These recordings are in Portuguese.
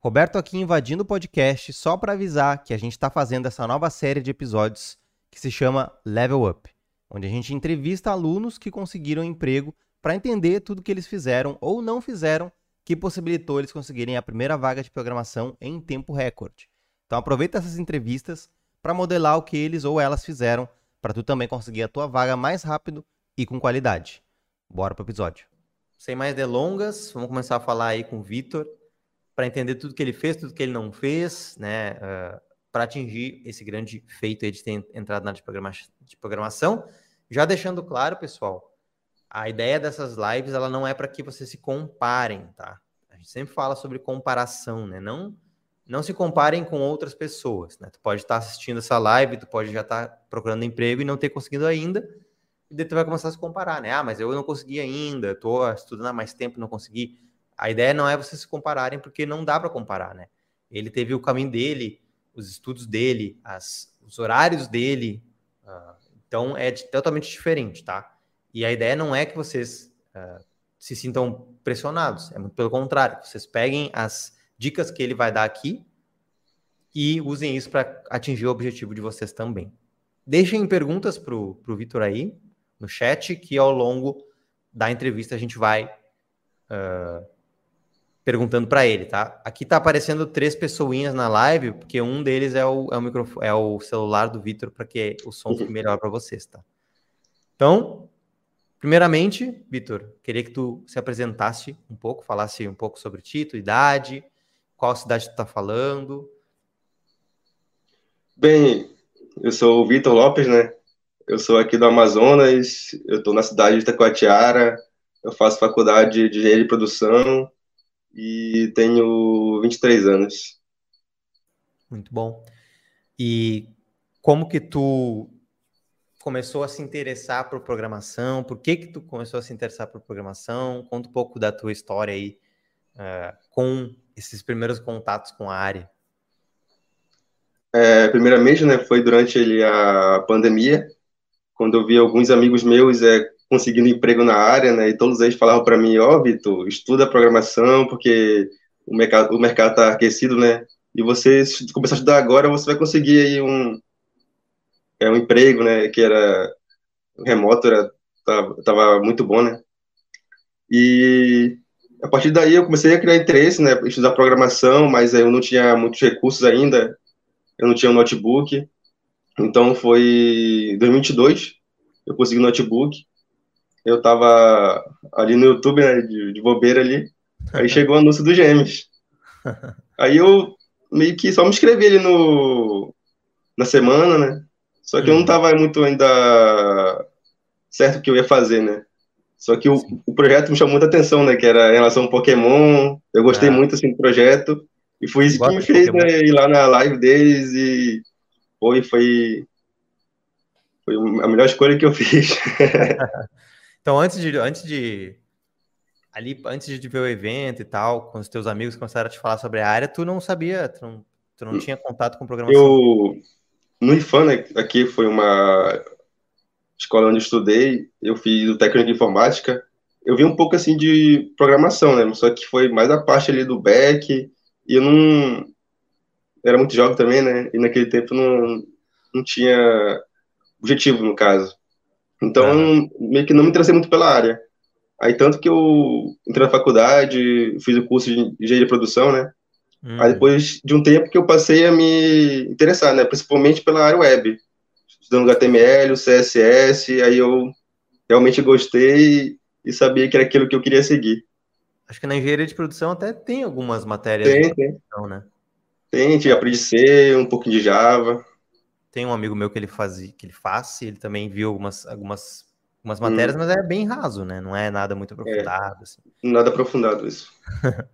Roberto aqui invadindo o podcast só para avisar que a gente está fazendo essa nova série de episódios que se chama Level Up, onde a gente entrevista alunos que conseguiram emprego para entender tudo que eles fizeram ou não fizeram que possibilitou eles conseguirem a primeira vaga de programação em tempo recorde. Então aproveita essas entrevistas para modelar o que eles ou elas fizeram para tu também conseguir a tua vaga mais rápido e com qualidade. Bora pro episódio. Sem mais delongas, vamos começar a falar aí com o Vitor para entender tudo que ele fez, tudo que ele não fez, né, uh, para atingir esse grande feito de ter entrado na área de, programa de programação. Já deixando claro, pessoal, a ideia dessas lives ela não é para que vocês se comparem, tá? A gente sempre fala sobre comparação, né? Não não se comparem com outras pessoas, né? Tu pode estar assistindo essa live, tu pode já estar procurando emprego e não ter conseguido ainda, e daí tu vai começar a se comparar, né? Ah, mas eu não consegui ainda, tô estudando há mais tempo, não consegui. A ideia não é vocês se compararem, porque não dá para comparar, né? Ele teve o caminho dele, os estudos dele, as, os horários dele, uh, então é de, totalmente diferente, tá? E a ideia não é que vocês uh, se sintam pressionados, é muito pelo contrário, vocês peguem as dicas que ele vai dar aqui e usem isso para atingir o objetivo de vocês também. Deixem perguntas para o Vitor aí no chat, que ao longo da entrevista a gente vai uh, perguntando para ele, tá? Aqui tá aparecendo três pessoinhas na live, porque um deles é o, é o, microfone, é o celular do Vitor para que o som fique melhor para vocês, tá? Então, primeiramente, Vitor, queria que tu se apresentasse um pouco, falasse um pouco sobre ti, tua idade, qual cidade tu está falando? Bem, eu sou o Vitor Lopes, né? Eu sou aqui do Amazonas, eu estou na cidade de Itacoatiara, eu faço faculdade de engenharia de produção e tenho 23 anos. Muito bom. E como que tu começou a se interessar por programação? Por que que tu começou a se interessar por programação? Conta um pouco da tua história aí uh, com esses primeiros contatos com a área? É, primeiramente, né, foi durante ele, a pandemia, quando eu vi alguns amigos meus é, conseguindo emprego na área, né, e todos eles falavam para mim, ó, oh, Vitor, estuda programação, porque o mercado o mercado está aquecido, né, e você, se começar a estudar agora, você vai conseguir aí um, é, um emprego, né, que era remoto, era, tava, tava muito bom, né, e a partir daí eu comecei a criar interesse, né, estudar programação, mas eu não tinha muitos recursos ainda, eu não tinha um notebook, então foi em 2022, eu consegui um notebook, eu estava ali no YouTube, né, de, de bobeira ali, aí chegou o anúncio do Gêmeos, aí eu meio que só me inscrevi ali no, na semana, né, só que eu não estava uhum. muito ainda certo o que eu ia fazer, né, só que o, o, projeto me chamou muita atenção, né? Que era em relação ao Pokémon. Eu gostei é. muito assim do projeto. E foi isso que me fez né, ir lá na live deles e foi, foi, foi a melhor escolha que eu fiz. então, antes de, antes de ali, antes de ver o evento e tal, com os teus amigos começaram a te falar sobre a área, tu não sabia, tu não, tu não tinha contato com programação? Eu, no IFAN, né, aqui foi uma escola onde eu estudei, eu fiz o técnico de informática, eu vi um pouco assim de programação, né? Só que foi mais a parte ali do back, e eu não era muito jovem também, né? E naquele tempo não, não tinha objetivo no caso. Então, meio que não me interessei muito pela área. Aí tanto que eu entrei na faculdade, fiz o curso de engenharia de produção, né? Uhum. Aí depois de um tempo que eu passei a me interessar, né? Principalmente pela área web estudando HTML, CSS, aí eu realmente gostei e sabia que era aquilo que eu queria seguir. Acho que na engenharia de produção até tem algumas matérias. Tem, tem. Produção, né? Tem, tinha aprendi C, um pouquinho de Java. Tem um amigo meu que ele fazia, que ele faz, ele também viu algumas, algumas, algumas matérias, hum. mas é bem raso, né? Não é nada muito aprofundado. É, assim. Nada aprofundado isso.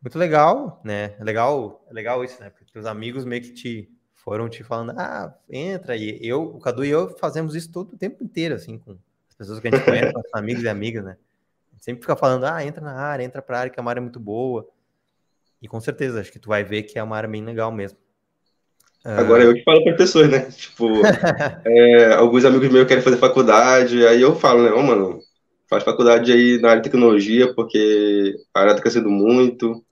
muito legal, né? É legal, é legal isso, né? Porque os amigos meio que te foram te falando, ah, entra. E eu, o Cadu e eu fazemos isso todo o tempo inteiro, assim, com as pessoas que a gente conhece, nossos amigos e amigas, né? Sempre fica falando, ah, entra na área, entra pra área, que é uma área muito boa. E com certeza, acho que tu vai ver que é uma área bem legal mesmo. Agora eu que falo para pessoas, né? Tipo, é, alguns amigos meus querem fazer faculdade, aí eu falo, né? Ô, oh, mano, faz faculdade aí na área de tecnologia, porque a área tá crescendo muito.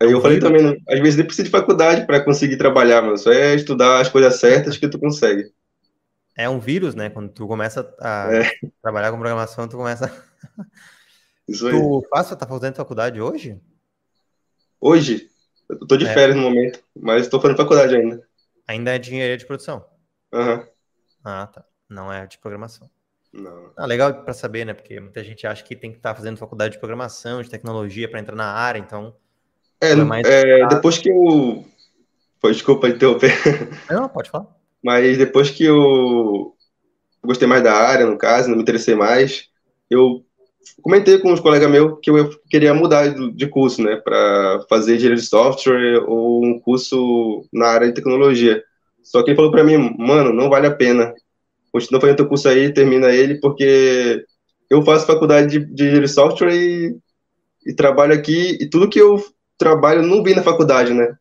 Aí eu falei também, né? às vezes nem precisa de faculdade para conseguir trabalhar, mano. Só é estudar as coisas certas que tu consegue. É um vírus, né? Quando tu começa a é. trabalhar com programação, tu começa. Isso aí. Tu faz, tá fazendo faculdade hoje? Hoje? Eu tô de é. férias no momento, mas tô fazendo faculdade ainda. Ainda é de engenharia de produção? Uhum. Ah, tá. Não é de programação. Não. Ah, legal para saber, né? Porque muita gente acha que tem que estar tá fazendo faculdade de programação, de tecnologia para entrar na área, então. É, é, é depois que eu. Pô, desculpa interromper. Não, pode falar. Mas depois que eu gostei mais da área, no caso, não me interessei mais, eu comentei com uns colegas meus que eu queria mudar de curso, né, para fazer engenharia de software ou um curso na área de tecnologia. Só que ele falou para mim, mano, não vale a pena. Continua fazendo teu curso aí, termina ele, porque eu faço faculdade de, de engenharia de software e, e trabalho aqui, e tudo que eu trabalho não vi na faculdade, né?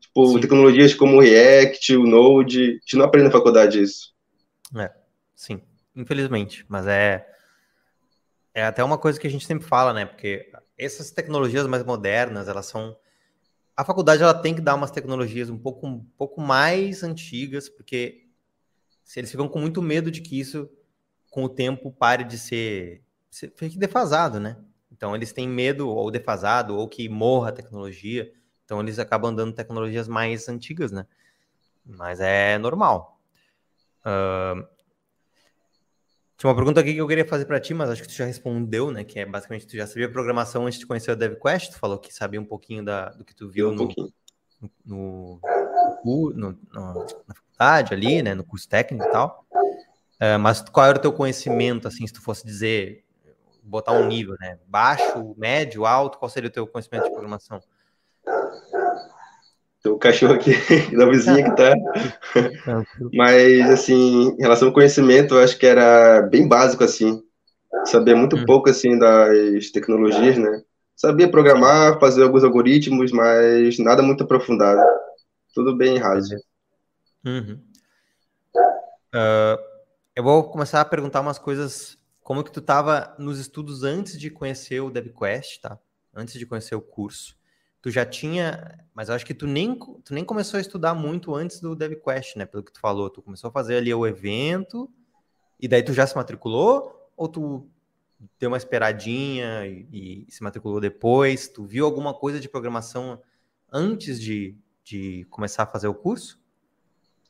Tipo, sim. tecnologias como React, o Node, a gente não aprende na faculdade isso. É, sim, infelizmente, mas é é até uma coisa que a gente sempre fala, né? Porque essas tecnologias mais modernas, elas são. A faculdade ela tem que dar umas tecnologias um pouco, um pouco mais antigas, porque eles ficam com muito medo de que isso, com o tempo, pare de ser. fique defasado, né? Então eles têm medo, ou defasado, ou que morra a tecnologia. Então eles acabam dando tecnologias mais antigas, né? Mas é normal. Uh, tinha uma pergunta aqui que eu queria fazer para ti, mas acho que tu já respondeu, né? Que é basicamente tu já sabia programação antes de conhecer o DevQuest. Tu falou que sabia um pouquinho da, do que tu viu um no, no, no, no, na faculdade ali, né? No curso técnico e tal. É, mas qual era o teu conhecimento, assim, se tu fosse dizer, botar um nível, né? Baixo, médio, alto, qual seria o teu conhecimento de programação? Um cachorro aqui da vizinha que tá. Mas, assim, em relação ao conhecimento, eu acho que era bem básico, assim. Sabia muito hum. pouco, assim, das tecnologias, né? Sabia programar, fazer alguns algoritmos, mas nada muito aprofundado. Tudo bem raso. Uhum. Uh, eu vou começar a perguntar umas coisas. Como que tu estava nos estudos antes de conhecer o DevQuest, tá? Antes de conhecer o curso tu já tinha, mas eu acho que tu nem, tu nem começou a estudar muito antes do DevQuest, né? Pelo que tu falou, tu começou a fazer ali o evento e daí tu já se matriculou ou tu deu uma esperadinha e, e se matriculou depois? Tu viu alguma coisa de programação antes de, de começar a fazer o curso?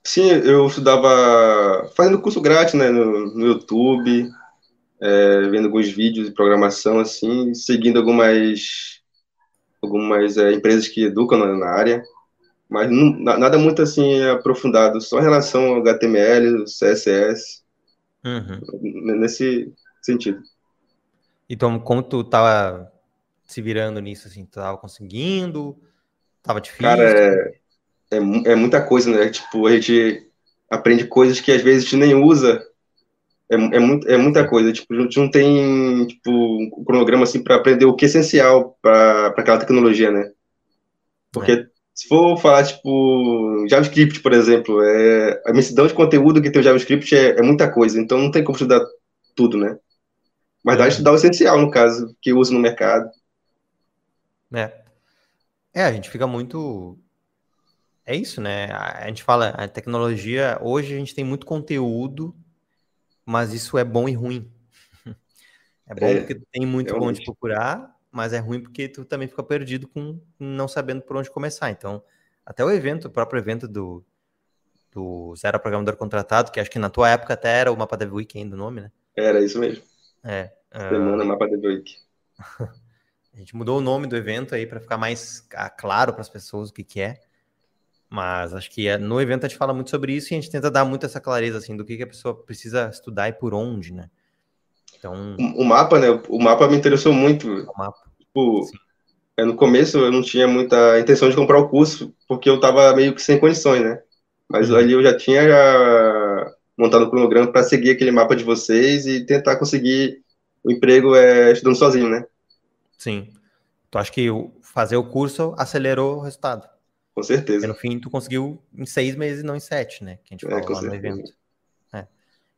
Sim, eu estudava fazendo curso grátis, né, no, no YouTube, é, vendo alguns vídeos de programação, assim, seguindo algumas algumas é, empresas que educam na, na área, mas não, nada muito assim aprofundado, só em relação ao HTML, CSS, uhum. nesse sentido. Então, como tu tava se virando nisso, assim, tu tava conseguindo? Tava difícil? Cara, é, é, é muita coisa, né? Tipo, a gente aprende coisas que às vezes a gente nem usa é, é, muito, é muita coisa. Tipo, a gente não tem tipo, um cronograma assim, para aprender o que é essencial para aquela tecnologia, né? Porque é. se for falar, tipo, JavaScript, por exemplo, é, a imensidão de conteúdo que tem o JavaScript é, é muita coisa, então não tem como estudar tudo, né? Mas dá é. estudar o essencial, no caso, que usa no mercado. É. É, a gente fica muito. É isso, né? A gente fala, a tecnologia, hoje a gente tem muito conteúdo mas isso é bom e ruim. É bom é, porque tu tem muito é onde procurar, mas é ruim porque tu também fica perdido com não sabendo por onde começar. Então, até o evento, o próprio evento do, do Zero Programador Contratado, que acho que na tua época até era o Mapa Dev Week ainda o nome, né? Era isso mesmo. É. Semana uh... Mapa Dev Week. a gente mudou o nome do evento aí para ficar mais claro para as pessoas o que, que é. Mas acho que é, no evento a gente fala muito sobre isso e a gente tenta dar muito essa clareza assim do que, que a pessoa precisa estudar e por onde, né? Então o, mapa, né? O mapa me interessou muito. O mapa. Tipo, é, no começo eu não tinha muita intenção de comprar o curso porque eu estava meio que sem condições, né? Mas uhum. ali eu já tinha já montado o cronograma para seguir aquele mapa de vocês e tentar conseguir o emprego é, estudando sozinho, né? Sim. Tu acha que fazer o curso acelerou o resultado? Com certeza. E no fim, tu conseguiu em seis meses, não em sete, né? Que a gente é, fala lá certeza. no evento. É.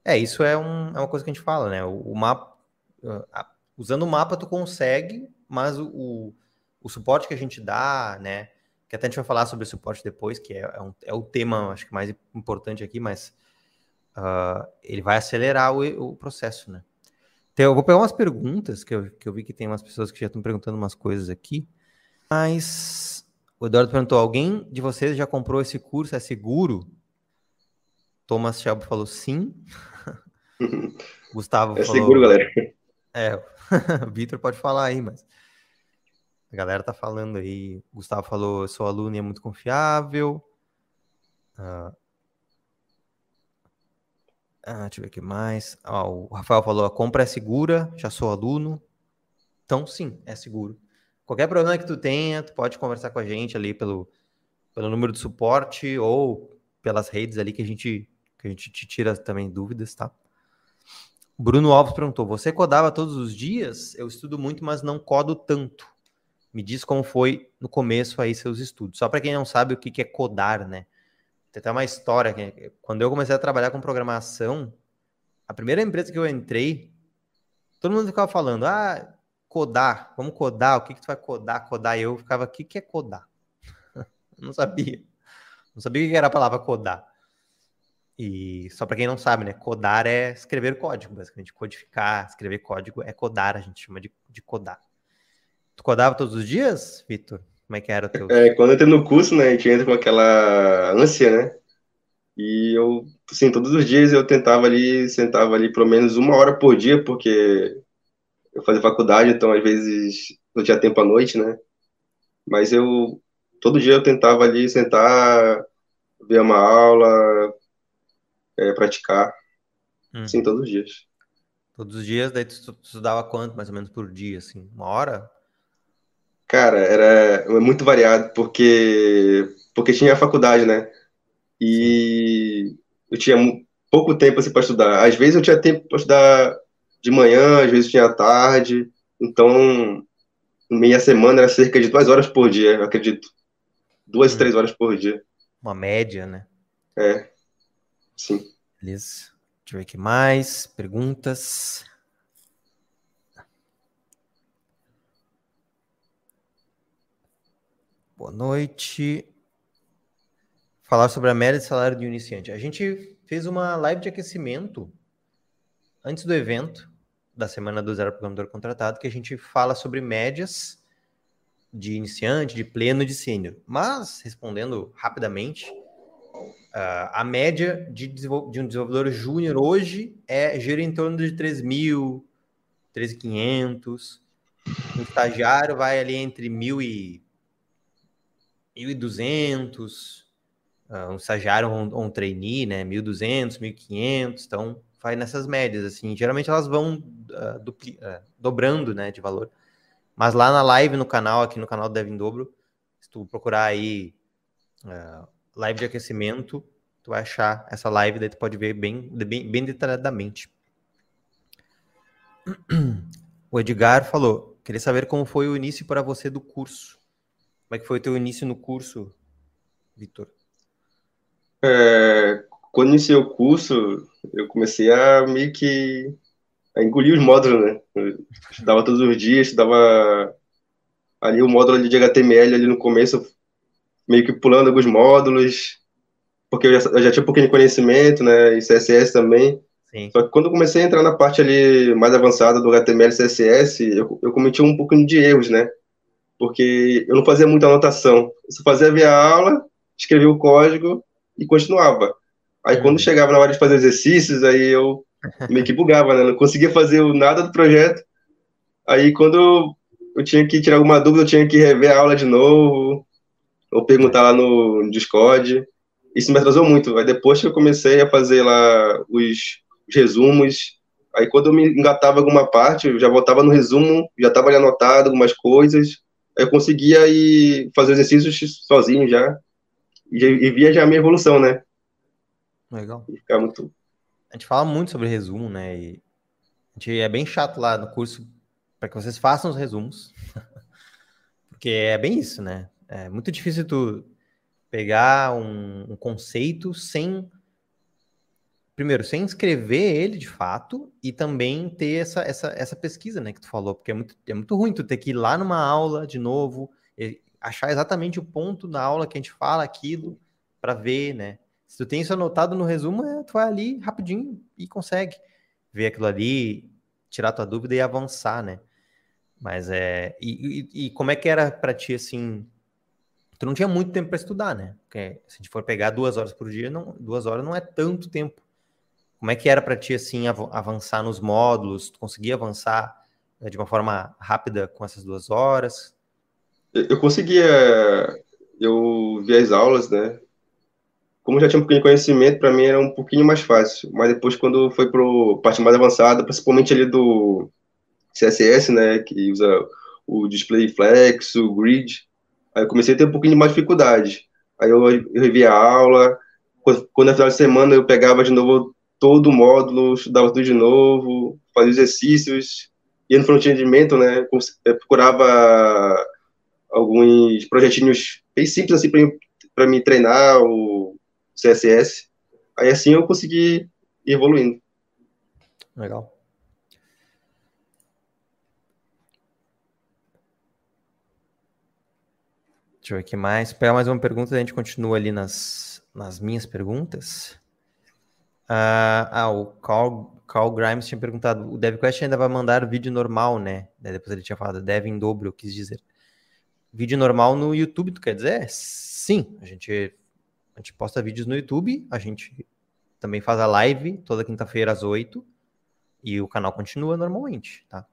é, isso é, um, é uma coisa que a gente fala, né? O, o mapa. Uh, usando o mapa, tu consegue, mas o, o suporte que a gente dá, né? Que até a gente vai falar sobre o suporte depois, que é, é, um, é o tema, acho que mais importante aqui, mas uh, ele vai acelerar o, o processo, né? Então, eu vou pegar umas perguntas, que eu, que eu vi que tem umas pessoas que já estão perguntando umas coisas aqui. Mas o Eduardo perguntou: alguém de vocês já comprou esse curso? É seguro? Thomas Shelby falou sim. Gustavo é falou. É seguro, galera. É, o Vitor pode falar aí, mas. A galera tá falando aí. Gustavo falou: sou aluno e é muito confiável. Uh, ah, deixa eu ver aqui mais. Ah, o Rafael falou: a compra é segura, já sou aluno. Então, sim, é seguro. Qualquer problema que tu tenha, tu pode conversar com a gente ali pelo, pelo número de suporte ou pelas redes ali que a gente, que a gente te tira também dúvidas, tá? Bruno Alves perguntou: Você codava todos os dias? Eu estudo muito, mas não codo tanto. Me diz como foi no começo aí seus estudos. Só para quem não sabe o que é codar, né? Tem até uma história que quando eu comecei a trabalhar com programação, a primeira empresa que eu entrei, todo mundo ficava falando: ah, codar, vamos codar, o que, que tu vai codar? Codar, e eu ficava: o que, que é codar? não sabia. Não sabia o que era a palavra codar. E só para quem não sabe, né? Codar é escrever código, basicamente. Codificar, escrever código é codar, a gente chama de, de codar. Tu codava todos os dias, Vitor? Como é que era o teu? É, quando eu entrei no curso, né, a gente entra com aquela ânsia, né? E eu, assim, todos os dias eu tentava ali, sentava ali pelo menos uma hora por dia, porque eu fazia faculdade, então às vezes não tinha tempo à noite, né? Mas eu, todo dia eu tentava ali sentar, ver uma aula, é, praticar, hum. sim, todos os dias. Todos os dias, daí tu estudava quanto, mais ou menos, por dia, assim? Uma hora? Cara, era muito variado, porque, porque tinha a faculdade, né? E eu tinha pouco tempo assim, para estudar. Às vezes eu tinha tempo para estudar de manhã, às vezes tinha tarde. Então, meia semana era cerca de duas horas por dia, eu acredito. Duas, hum. três horas por dia. Uma média, né? É, sim. Beleza. Deixa eu ver aqui mais. Perguntas. Boa noite. Falar sobre a média de salário de iniciante. A gente fez uma live de aquecimento antes do evento da semana do Zero Programador Contratado, que a gente fala sobre médias de iniciante, de pleno, de sênior. Mas, respondendo rapidamente, uh, a média de, de um desenvolvedor júnior hoje é gira em torno de 3 mil, 3.500. Um estagiário vai ali entre mil e 1.200, uh, um estagiário ou um, um trainee, né, 1.200, 1.500, então vai nessas médias, assim, geralmente elas vão uh, uh, dobrando, né, de valor, mas lá na live no canal, aqui no canal do Dev em Dobro, se tu procurar aí uh, live de aquecimento, tu vai achar essa live, daí tu pode ver bem, bem, bem detalhadamente. O Edgar falou, queria saber como foi o início para você do curso. Como é que foi o teu início no curso, Vitor? É, quando iniciei o curso, eu comecei a meio que a engolir os módulos, né? Eu estudava todos os dias, estudava ali o módulo de HTML ali no começo, meio que pulando alguns módulos, porque eu já, eu já tinha um pouquinho de conhecimento, né? E CSS também. Sim. Só que quando eu comecei a entrar na parte ali mais avançada do HTML e CSS, eu, eu cometi um pouquinho de erros, né? porque eu não fazia muita anotação. Eu só fazia ver a aula, escrevia o código e continuava. Aí quando chegava na hora de fazer exercícios, aí eu meio que bugava, né? Não conseguia fazer nada do projeto. Aí quando eu tinha que tirar alguma dúvida, eu tinha que rever a aula de novo, ou perguntar lá no Discord. Isso me atrasou muito. Aí depois que eu comecei a fazer lá os, os resumos, aí quando eu me engatava alguma parte, eu já voltava no resumo, já estava ali anotado algumas coisas, eu conseguia ir fazer exercícios sozinho já, e, e via já a minha evolução, né? Legal. E ficar muito... A gente fala muito sobre resumo, né? E a gente é bem chato lá no curso para que vocês façam os resumos. Porque é bem isso, né? É muito difícil tu pegar um, um conceito sem primeiro, sem inscrever ele de fato e também ter essa, essa, essa pesquisa, né, que tu falou, porque é muito, é muito ruim tu ter que ir lá numa aula de novo, achar exatamente o ponto da aula que a gente fala aquilo para ver, né? Se tu tem isso anotado no resumo, é, tu vai ali rapidinho e consegue ver aquilo ali, tirar tua dúvida e avançar, né? Mas é. E, e, e como é que era para ti assim? Tu não tinha muito tempo para estudar, né? Porque se a gente for pegar duas horas por dia, não, duas horas não é tanto tempo. Como é que era para ti assim avançar nos módulos? Tu conseguia avançar né, de uma forma rápida com essas duas horas? Eu conseguia. Eu vi as aulas, né? Como já tinha um pouquinho de conhecimento, para mim era um pouquinho mais fácil. Mas depois, quando foi para parte mais avançada, principalmente ali do CSS, né, que usa o display flex, o grid, aí eu comecei a ter um pouquinho mais dificuldade. Aí eu, eu revi a aula, quando, na final de semana eu pegava de novo todo o módulo, estudava tudo de novo, fazia exercícios, ia no front-endimento, né, procurava alguns projetinhos bem simples assim para me treinar o CSS. Aí assim eu consegui ir evoluindo. Legal. Deixa eu ver aqui mais. Pegar mais uma pergunta, a gente continua ali nas, nas minhas perguntas. Uh, ah, o Carl, Carl Grimes tinha perguntado: o DevQuest ainda vai mandar vídeo normal, né? Depois ele tinha falado Dev em dobro, eu quis dizer. Vídeo normal no YouTube, tu quer dizer? Sim, a gente, a gente posta vídeos no YouTube, a gente também faz a live toda quinta-feira às 8 e o canal continua normalmente, tá?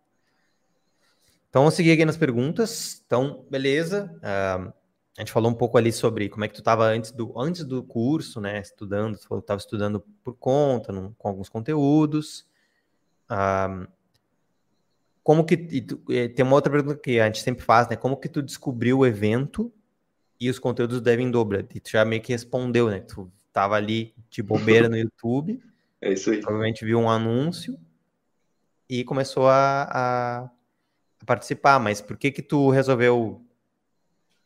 Então, vamos seguir aqui nas perguntas. Então, beleza. Uh, a gente falou um pouco ali sobre como é que tu estava antes do, antes do curso, né? Estudando, tu estava estudando por conta, num, com alguns conteúdos. Uh, como que. Tu, tem uma outra pergunta que a gente sempre faz, né? Como que tu descobriu o evento e os conteúdos devem dobrar? E tu já meio que respondeu, né? Tu estava ali de bobeira no YouTube. É isso aí. Provavelmente viu um anúncio e começou a, a participar, mas por que que tu resolveu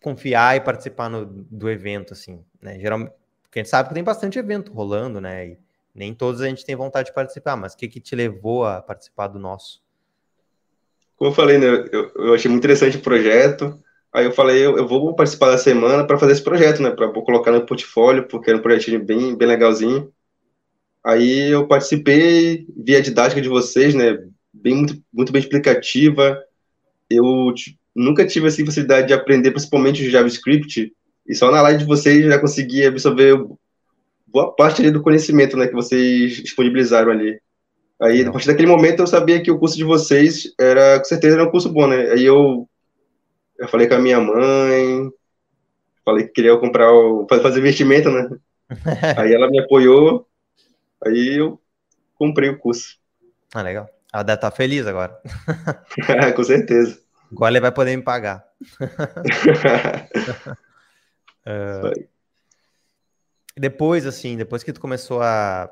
confiar e participar no, do evento, assim, né? Geralmente, porque a gente sabe que tem bastante evento rolando, né? E nem todos a gente tem vontade de participar, mas o que que te levou a participar do nosso? Como eu falei, né? Eu, eu achei muito interessante o projeto. Aí eu falei, eu, eu vou participar da semana para fazer esse projeto, né? Para colocar no portfólio, porque era um projetinho bem, bem legalzinho. Aí eu participei, vi a didática de vocês, né? Bem, muito, muito bem explicativa eu nunca tive assim facilidade de aprender, principalmente o JavaScript, e só na live de vocês já consegui absorver boa parte ali do conhecimento, né, que vocês disponibilizaram ali. Aí, a partir daquele momento, eu sabia que o curso de vocês era, com certeza, era um curso bom, né? Aí eu, eu falei com a minha mãe, falei que queria comprar, o, fazer investimento, né? aí ela me apoiou, aí eu comprei o curso. Ah, legal. Ela deve estar feliz agora. Com certeza. Agora ele vai poder me pagar. uh, depois, assim, depois que tu começou a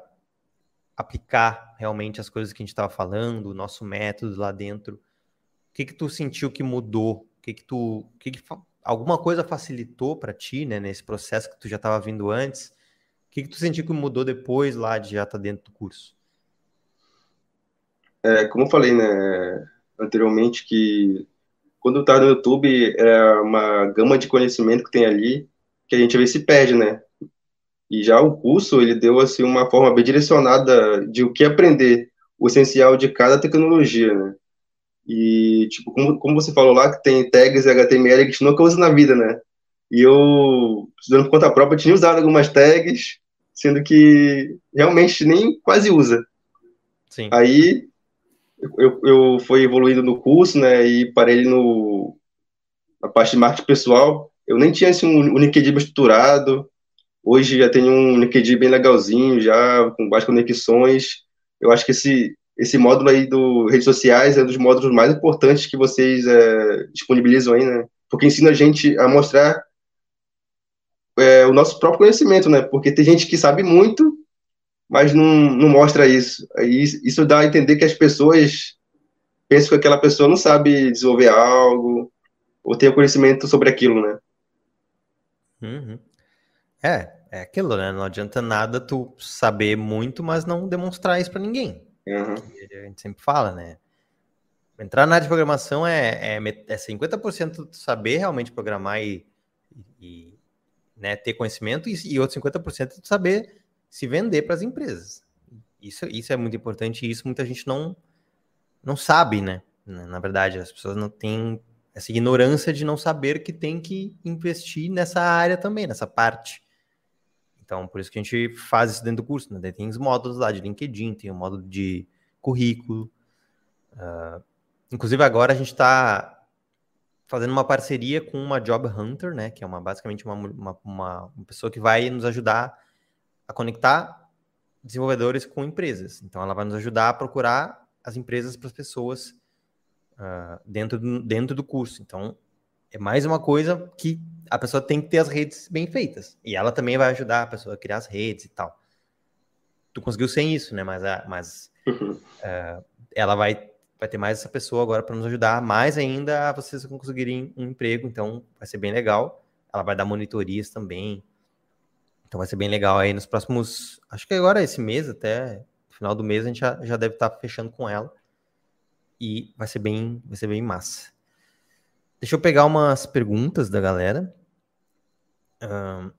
aplicar realmente as coisas que a gente estava falando, o nosso método lá dentro, o que que tu sentiu que mudou? Que que tu, que que alguma coisa facilitou para ti, né, nesse processo que tu já estava vindo antes? O que que tu sentiu que mudou depois lá de já estar tá dentro do curso? é, como eu falei, né, anteriormente, que quando tá no YouTube, é uma gama de conhecimento que tem ali, que a gente vezes se perde, né? E já o curso, ele deu, assim, uma forma bem direcionada de o que aprender, o essencial de cada tecnologia, né? E, tipo, como, como você falou lá, que tem tags HTML que a gente nunca usa na vida, né? E eu, estudando por conta própria, tinha usado algumas tags, sendo que realmente nem quase usa. Sim. Aí, eu, eu fui evoluindo no curso, né, e parei no, na parte de marketing pessoal. Eu nem tinha assim, um, um LinkedIn estruturado. Hoje já tenho um LinkedIn bem legalzinho, já com várias conexões. Eu acho que esse, esse módulo aí do redes sociais é um dos módulos mais importantes que vocês é, disponibilizam aí, né? Porque ensina a gente a mostrar é, o nosso próprio conhecimento, né? Porque tem gente que sabe muito, mas não, não mostra isso. Isso dá a entender que as pessoas pensam que aquela pessoa não sabe desenvolver algo ou tem conhecimento sobre aquilo, né? Uhum. É, é aquilo, né? Não adianta nada tu saber muito, mas não demonstrar isso para ninguém. Uhum. A gente sempre fala, né? Entrar na área de programação é, é, é 50% saber realmente programar e, e né, ter conhecimento, e, e outro 50% saber se vender para as empresas. Isso, isso é muito importante e isso muita gente não, não sabe, né? Na verdade, as pessoas não têm essa ignorância de não saber que tem que investir nessa área também, nessa parte. Então, por isso que a gente faz isso dentro do curso, né? Tem os módulos lá de LinkedIn, tem o módulo de currículo. Uh, inclusive, agora a gente está fazendo uma parceria com uma Job Hunter, né? Que é uma, basicamente uma, uma, uma pessoa que vai nos ajudar a conectar desenvolvedores com empresas. Então, ela vai nos ajudar a procurar as empresas para as pessoas uh, dentro, do, dentro do curso. Então, é mais uma coisa que a pessoa tem que ter as redes bem feitas. E ela também vai ajudar a pessoa a criar as redes e tal. Tu conseguiu sem isso, né? Mas, mas uh, ela vai, vai ter mais essa pessoa agora para nos ajudar mais ainda a vocês conseguirem um emprego. Então, vai ser bem legal. Ela vai dar monitorias também. Então, vai ser bem legal aí nos próximos. Acho que agora, esse mês, até final do mês, a gente já, já deve estar tá fechando com ela. E vai ser bem, vai ser bem massa. Deixa eu pegar umas perguntas da galera. Um...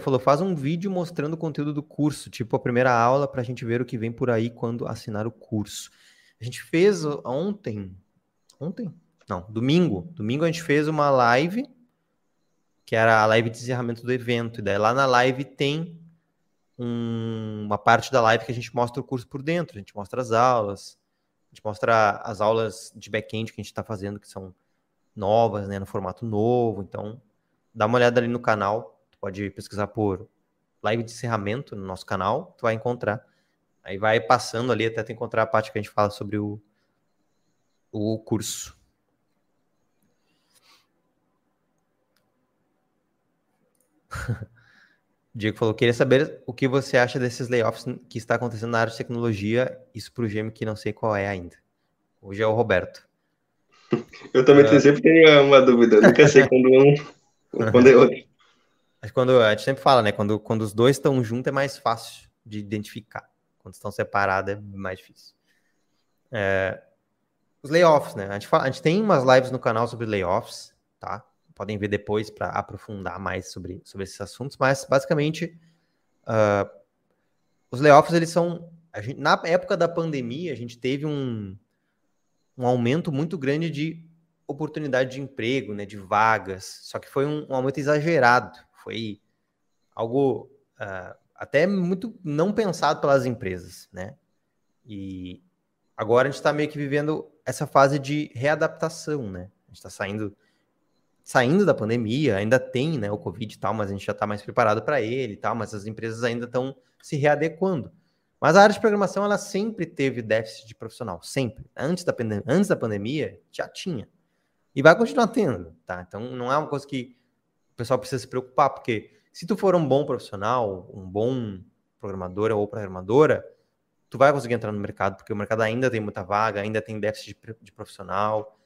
Falou: faz um vídeo mostrando o conteúdo do curso, tipo a primeira aula, para a gente ver o que vem por aí quando assinar o curso. A gente fez ontem. Ontem? Não, domingo. Domingo a gente fez uma live, que era a live de encerramento do evento. E daí lá na live tem um, uma parte da live que a gente mostra o curso por dentro. A gente mostra as aulas, a gente mostra as aulas de back-end que a gente está fazendo, que são novas, né, no formato novo. Então, dá uma olhada ali no canal. Tu pode pesquisar por live de encerramento no nosso canal, tu vai encontrar. Aí vai passando ali até tu encontrar a parte que a gente fala sobre o, o curso. Diego falou, queria saber o que você acha desses layoffs que está acontecendo na área de tecnologia, isso para o GM que não sei qual é ainda. Hoje é o Roberto. Eu também uh... sempre tenho uma dúvida, eu nunca sei quando um quando é outro. Quando a gente sempre fala, né? Quando, quando os dois estão juntos é mais fácil de identificar. Quando estão separados é mais difícil. É, os layoffs, né? A gente, fala, a gente tem umas lives no canal sobre layoffs, tá? Podem ver depois para aprofundar mais sobre, sobre esses assuntos, mas basicamente uh, os layoffs eles são gente, na época da pandemia a gente teve um, um aumento muito grande de oportunidade de emprego, né, de vagas, só que foi um, um aumento exagerado, foi algo uh, até muito não pensado pelas empresas, né? E agora a gente está meio que vivendo essa fase de readaptação, né? A gente está saindo saindo da pandemia, ainda tem né, o Covid e tal, mas a gente já está mais preparado para ele e tal, mas as empresas ainda estão se readequando. Mas a área de programação, ela sempre teve déficit de profissional, sempre. Antes da, antes da pandemia, já tinha. E vai continuar tendo, tá? Então, não é uma coisa que o pessoal precisa se preocupar, porque se tu for um bom profissional, um bom programador ou programadora, tu vai conseguir entrar no mercado, porque o mercado ainda tem muita vaga, ainda tem déficit de, de profissional,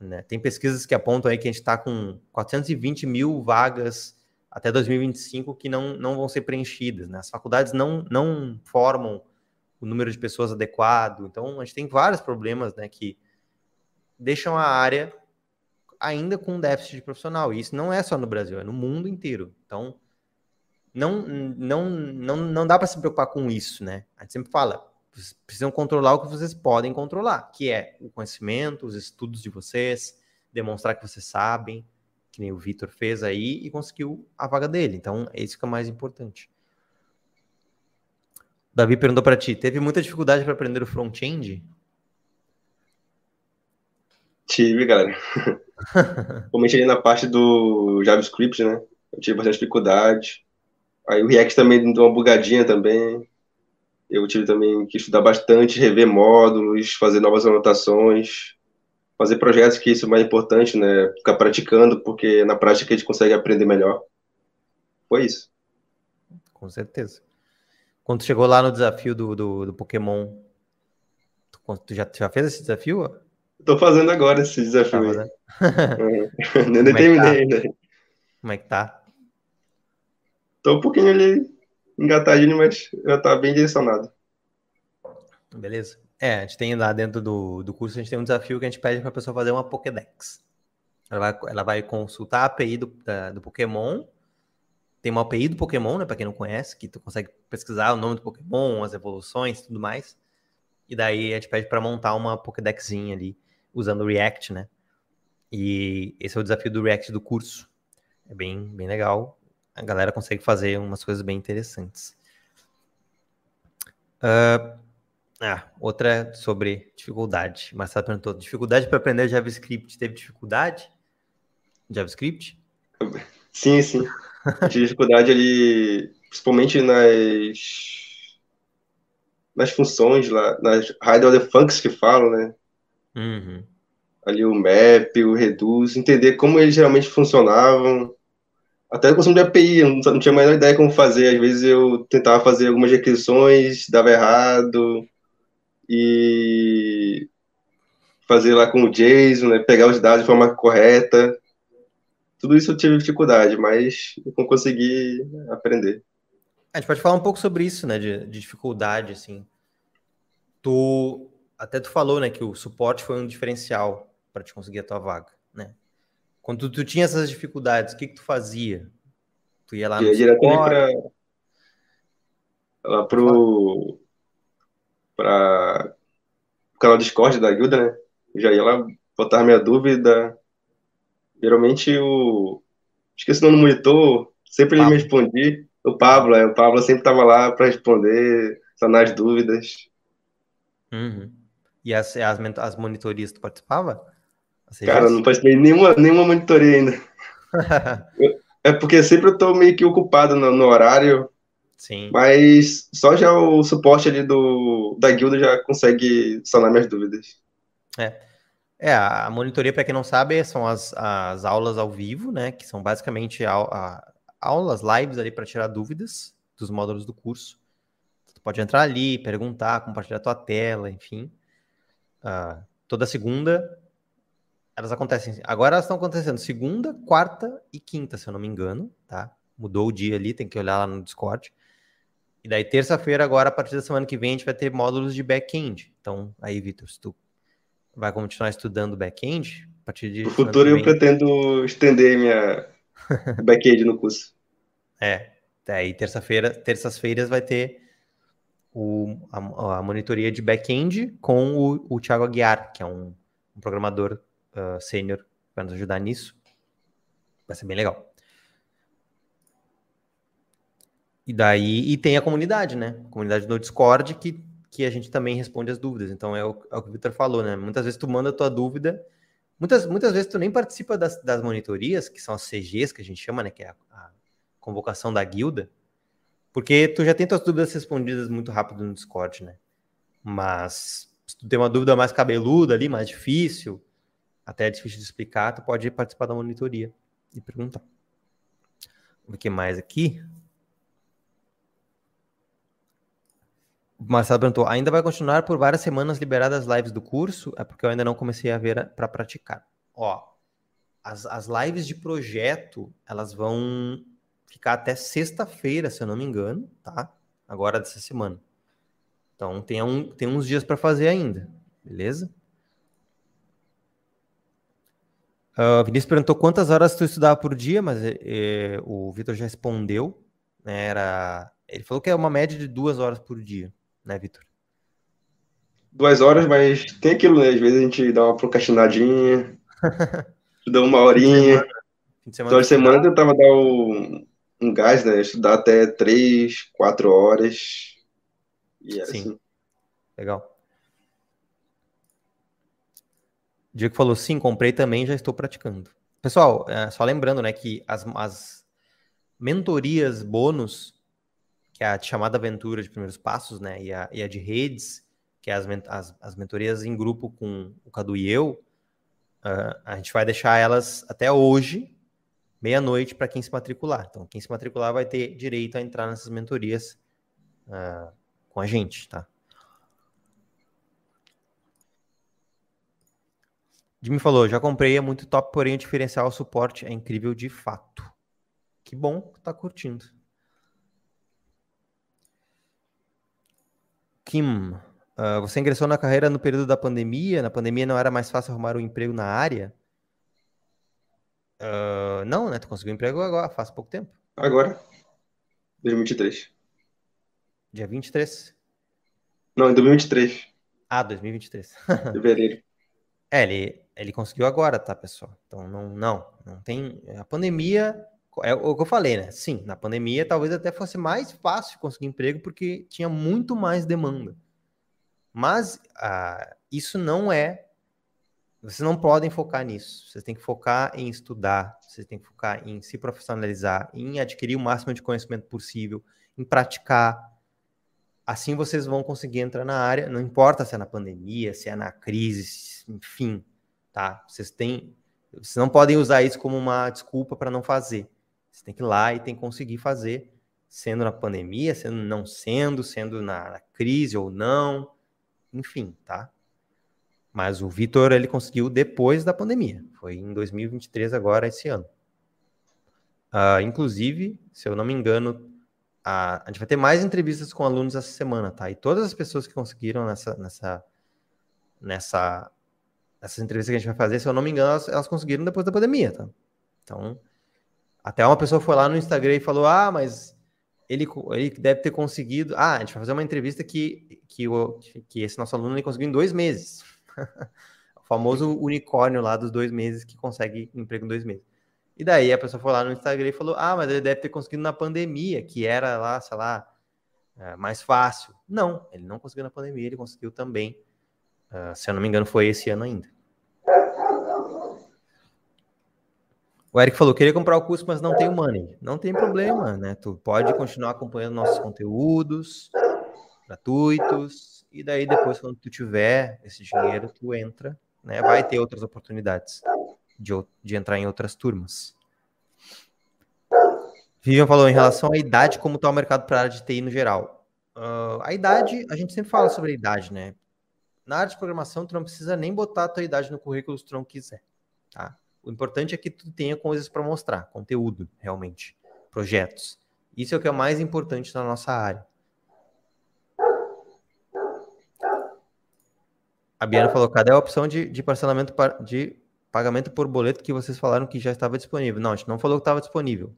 né? Tem pesquisas que apontam aí que a gente está com 420 mil vagas até 2025 que não, não vão ser preenchidas. Né? As faculdades não, não formam o número de pessoas adequado. Então, a gente tem vários problemas né, que deixam a área ainda com déficit de profissional. E isso não é só no Brasil, é no mundo inteiro. Então, não, não, não, não dá para se preocupar com isso. Né? A gente sempre fala, precisam controlar o que vocês podem controlar, que é o conhecimento, os estudos de vocês, demonstrar que vocês sabem, que nem o Vitor fez aí e conseguiu a vaga dele. Então, é isso que é mais importante. Davi perguntou para ti, teve muita dificuldade para aprender o front-end? Tive, galera. Principalmente ali na parte do JavaScript, né? Eu tive bastante dificuldade. Aí o React também deu uma bugadinha também. Eu tive também que estudar bastante, rever módulos, fazer novas anotações, fazer projetos, que isso é mais importante, né? Ficar praticando, porque na prática a gente consegue aprender melhor. Foi isso. Com certeza. Quando chegou lá no desafio do, do, do Pokémon, tu, tu já, já fez esse desafio? Estou fazendo agora esse desafio. Tá uhum. Nem é terminei tá? ainda. Como é que tá? Tô um pouquinho ali engatadinho, mas já tá bem direcionado. Beleza. É, a gente tem lá dentro do, do curso, a gente tem um desafio que a gente pede para a pessoa fazer uma Pokédex. Ela vai, ela vai consultar a API do, da, do Pokémon. Tem uma API do Pokémon, né? Para quem não conhece, que tu consegue pesquisar o nome do Pokémon, as evoluções tudo mais. E daí a gente pede para montar uma Pokédexzinha ali, usando o React, né? E esse é o desafio do React do curso. É bem, bem legal. A galera consegue fazer umas coisas bem interessantes. Uh, ah, outra sobre dificuldade. Marcelo perguntou: dificuldade para aprender JavaScript? Teve dificuldade? JavaScript? Sim, sim. Tive dificuldade ali, principalmente nas nas funções lá, nas high order functions que falam, né? Uhum. Ali o map, o reduce, entender como eles geralmente funcionavam. Até questão de API, eu não, tinha a menor ideia como fazer. Às vezes eu tentava fazer algumas requisições, dava errado e fazer lá com o JSON, né, pegar os dados de forma correta. Tudo isso eu tive dificuldade, mas eu consegui aprender. A gente pode falar um pouco sobre isso, né, de, de dificuldade, assim. Tu, até tu falou, né, que o suporte foi um diferencial para te conseguir a tua vaga, né? Quando tu, tu tinha essas dificuldades, o que que tu fazia? Tu ia lá no ia para lá pro para o canal Discord da Guilda, né? já ia lá botar minha dúvida. Geralmente o. Esqueci o nome do monitor, sempre Pablo. ele me respondia. O Pablo, é, o Pablo sempre estava lá para responder, sanar as dúvidas. Uhum. E as, as, as monitorias, tu participava? Cara, não participei nenhuma, nenhuma monitoria ainda. é porque sempre eu estou meio que ocupado no, no horário. Sim. Mas só já o suporte ali do, da guilda já consegue sanar minhas dúvidas. É. É, a monitoria, para quem não sabe, são as, as aulas ao vivo, né? Que são basicamente a, a, aulas, lives ali para tirar dúvidas dos módulos do curso. Tu pode entrar ali, perguntar, compartilhar tua tela, enfim. Uh, toda segunda, elas acontecem. Agora elas estão acontecendo segunda, quarta e quinta, se eu não me engano, tá? Mudou o dia ali, tem que olhar lá no Discord. E daí, terça-feira, agora, a partir da semana que vem, a gente vai ter módulos de back-end. Então, aí, Vitor, se tu vai continuar estudando back-end, a partir de. No futuro, eu pretendo estender minha back-end no curso. É. Daí, terça-feira, terças-feiras vai ter o, a, a monitoria de back-end com o, o Thiago Aguiar, que é um, um programador uh, sênior, vai nos ajudar nisso. Vai ser bem legal. E daí, e tem a comunidade, né? A comunidade do Discord que, que a gente também responde as dúvidas. Então é o, é o que o Victor falou, né? Muitas vezes tu manda a tua dúvida, muitas, muitas vezes tu nem participa das, das monitorias, que são as CGs que a gente chama, né? Que é a, a convocação da guilda, porque tu já tem tuas dúvidas respondidas muito rápido no Discord, né? Mas se tu tem uma dúvida mais cabeluda ali, mais difícil, até é difícil de explicar, tu pode participar da monitoria e perguntar. O que mais aqui? Marcelo perguntou: ainda vai continuar por várias semanas liberadas as lives do curso? É porque eu ainda não comecei a ver para praticar. Ó, as, as lives de projeto, elas vão ficar até sexta-feira, se eu não me engano, tá? Agora dessa semana. Então tem, um, tem uns dias para fazer ainda, beleza? Uh, Vinícius perguntou quantas horas tu estudava por dia, mas é, o Vitor já respondeu. Né, era, ele falou que é uma média de duas horas por dia né, Vitor? Duas horas, mas tem aquilo, né? Às vezes a gente dá uma procrastinadinha, dá uma horinha. Fim de semana, Toda semana eu tentava dar um, um gás, né? Estudar até três, quatro horas. E Sim. Assim. Legal. Diego falou, sim, comprei também, já estou praticando. Pessoal, é, só lembrando, né, que as, as mentorias bônus que é a chamada aventura de primeiros passos, né? E a, e a de redes, que é as, as, as mentorias em grupo com o Cadu e eu. Uh, a gente vai deixar elas até hoje, meia-noite, para quem se matricular. Então, quem se matricular vai ter direito a entrar nessas mentorias uh, com a gente, tá? Jimmy falou, já comprei, é muito top, porém o diferencial o suporte é incrível de fato. Que bom que tá curtindo. Kim, uh, você ingressou na carreira no período da pandemia? Na pandemia não era mais fácil arrumar um emprego na área? Uh, não, né? Tu conseguiu um emprego agora, faz pouco tempo. Agora. 2023. Dia 23? Não, em 2023. Ah, 2023. Fevereiro. É, ele, ele conseguiu agora, tá, pessoal? Então, não, não, não tem. A pandemia, é o que eu falei, né? Sim, na pandemia talvez até fosse mais fácil conseguir emprego porque tinha muito mais demanda. Mas ah, isso não é vocês não podem focar nisso. Vocês têm que focar em estudar, vocês têm que focar em se profissionalizar, em adquirir o máximo de conhecimento possível, em praticar. Assim vocês vão conseguir entrar na área, não importa se é na pandemia, se é na crise, enfim, tá? Vocês têm, vocês não podem usar isso como uma desculpa para não fazer. Vocês têm que ir lá e tem que conseguir fazer, sendo na pandemia, sendo não sendo, sendo na, na crise ou não, enfim, tá? Mas o Vitor ele conseguiu depois da pandemia. Foi em 2023 agora esse ano. Uh, inclusive, se eu não me engano, a, a, gente vai ter mais entrevistas com alunos essa semana, tá? E todas as pessoas que conseguiram nessa nessa nessa essas entrevistas que a gente vai fazer, se eu não me engano, elas, elas conseguiram depois da pandemia, tá? Então, até uma pessoa foi lá no Instagram e falou: "Ah, mas ele, ele deve ter conseguido. Ah, a gente vai fazer uma entrevista que, que, o, que esse nosso aluno ele conseguiu em dois meses o famoso unicórnio lá dos dois meses que consegue emprego em dois meses. E daí a pessoa foi lá no Instagram e falou: Ah, mas ele deve ter conseguido na pandemia, que era lá, sei lá, é, mais fácil. Não, ele não conseguiu na pandemia, ele conseguiu também. Uh, se eu não me engano, foi esse ano ainda. O Eric falou: queria comprar o curso, mas não tenho money. Não tem problema, né? Tu pode continuar acompanhando nossos conteúdos gratuitos e daí depois, quando tu tiver esse dinheiro, tu entra, né? Vai ter outras oportunidades de, de entrar em outras turmas. Vivian falou em relação à idade, como está o mercado para a área de TI no geral. Uh, a idade, a gente sempre fala sobre a idade, né? Na área de programação, tu não precisa nem botar a tua idade no currículo se tu não quiser, tá? O importante é que tu tenha coisas para mostrar, conteúdo, realmente, projetos. Isso é o que é mais importante na nossa área. A Biana falou: cadê a opção de, de parcelamento de pagamento por boleto que vocês falaram que já estava disponível? Não, a gente não falou que estava disponível.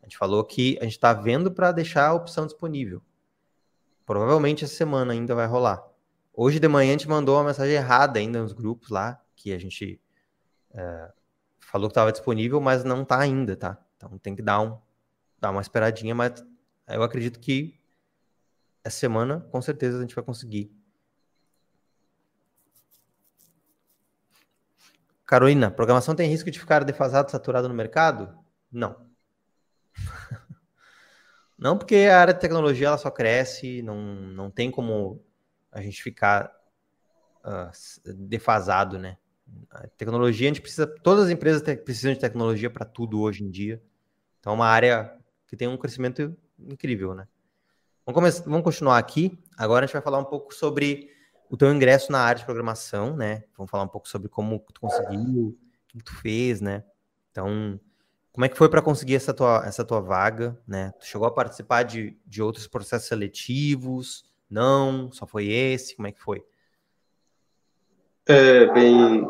A gente falou que a gente está vendo para deixar a opção disponível. Provavelmente essa semana ainda vai rolar. Hoje de manhã a gente mandou uma mensagem errada ainda nos grupos lá, que a gente é, falou que estava disponível, mas não está ainda, tá? Então tem que dar, um, dar uma esperadinha, mas eu acredito que essa semana, com certeza, a gente vai conseguir Carolina, programação tem risco de ficar defasado, saturado no mercado? Não. não, porque a área de tecnologia ela só cresce, não, não tem como a gente ficar uh, defasado, né? A tecnologia, a gente precisa, todas as empresas precisam de tecnologia para tudo hoje em dia. Então, é uma área que tem um crescimento incrível, né? Vamos, começar, vamos continuar aqui. Agora a gente vai falar um pouco sobre o teu ingresso na área de programação, né? Vamos falar um pouco sobre como tu conseguiu, o que tu fez, né? Então, como é que foi para conseguir essa tua, essa tua vaga, né? Tu chegou a participar de, de outros processos seletivos? Não? Só foi esse? Como é que foi? É, bem,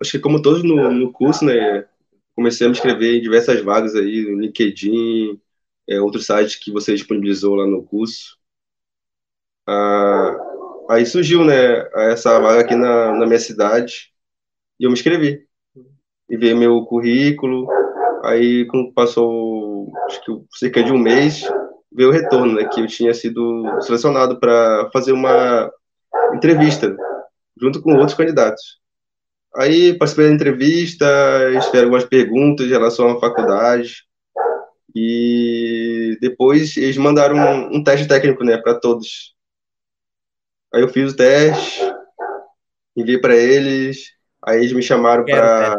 acho que como todos no, no curso, né? Comecei a me inscrever em diversas vagas aí, no LinkedIn, é, outros sites que você disponibilizou lá no curso. Ah, Aí surgiu, né, essa vaga aqui na, na minha cidade e eu me inscrevi. Enviei meu currículo, aí quando passou acho que cerca de um mês, veio o retorno, né, que eu tinha sido selecionado para fazer uma entrevista junto com outros candidatos. Aí participei da entrevista, fizeram algumas perguntas em relação à faculdade e depois eles mandaram um, um teste técnico, né, para todos Aí eu fiz o teste, enviei para eles, aí eles me chamaram para.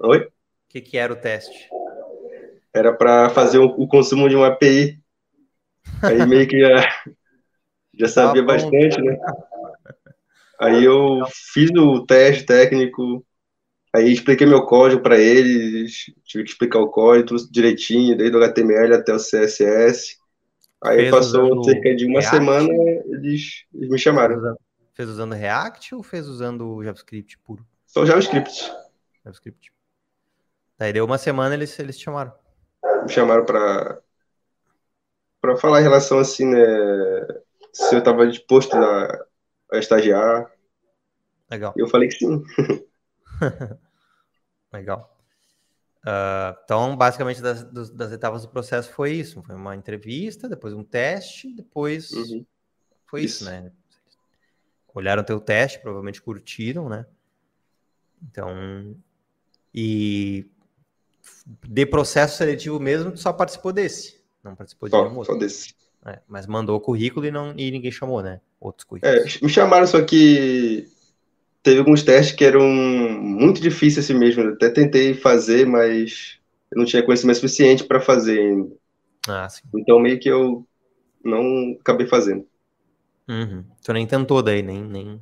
Oi? O que, que era o teste? Era para fazer o, o, consumo de uma API. Aí meio que já, já sabia tá bastante, né? Aí eu fiz o teste técnico, Aí expliquei meu código para eles, tive que explicar o código tudo direitinho, desde o HTML até o CSS. Aí Fez passou cerca de uma React? semana, eles, eles me chamaram. Fez usando, fez usando React ou fez usando JavaScript puro? Só JavaScript. JavaScript. Daí deu uma semana eles, eles te chamaram. Me chamaram para para falar em relação assim, né, se eu estava disposto a, a estagiar. Legal. E eu falei que sim. Legal. Ah, então, basicamente, das, das etapas do processo foi isso. Foi uma entrevista, depois um teste, depois Uhum. foi isso, Isso. né? Olharam teu teste, provavelmente curtiram, né? Então, e de processo seletivo mesmo, só participou desse. Não participou de nenhum Só, outro. só desse. É, mas mandou o currículo e, não, e ninguém chamou, né? Outros É, currículos. me chamaram, só que teve alguns testes que eram muito difíceis assim mesmo. Eu até tentei fazer, mas eu não tinha conhecimento suficiente para fazer ainda. Ah, sim. Então, meio que eu não acabei fazendo. Uhum. Tu nem tentou daí, nem. nem...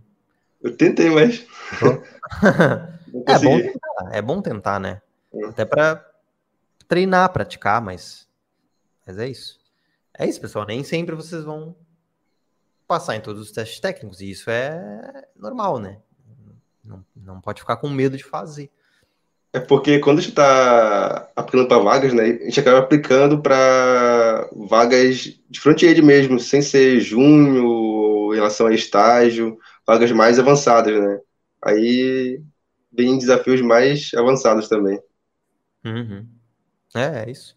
Eu tentei, mas É bom tentar, é bom tentar, né? É. Até pra treinar, praticar, mas, mas é isso. É isso, pessoal. Nem sempre vocês vão passar em todos os testes técnicos, e isso é normal, né? Não, não pode ficar com medo de fazer. É porque quando a gente está aplicando para vagas, né, a gente acaba aplicando para vagas de front-end mesmo, sem ser júnior, em relação a estágio, vagas mais avançadas, né? Aí vem desafios mais avançados também. Uhum. É, é isso.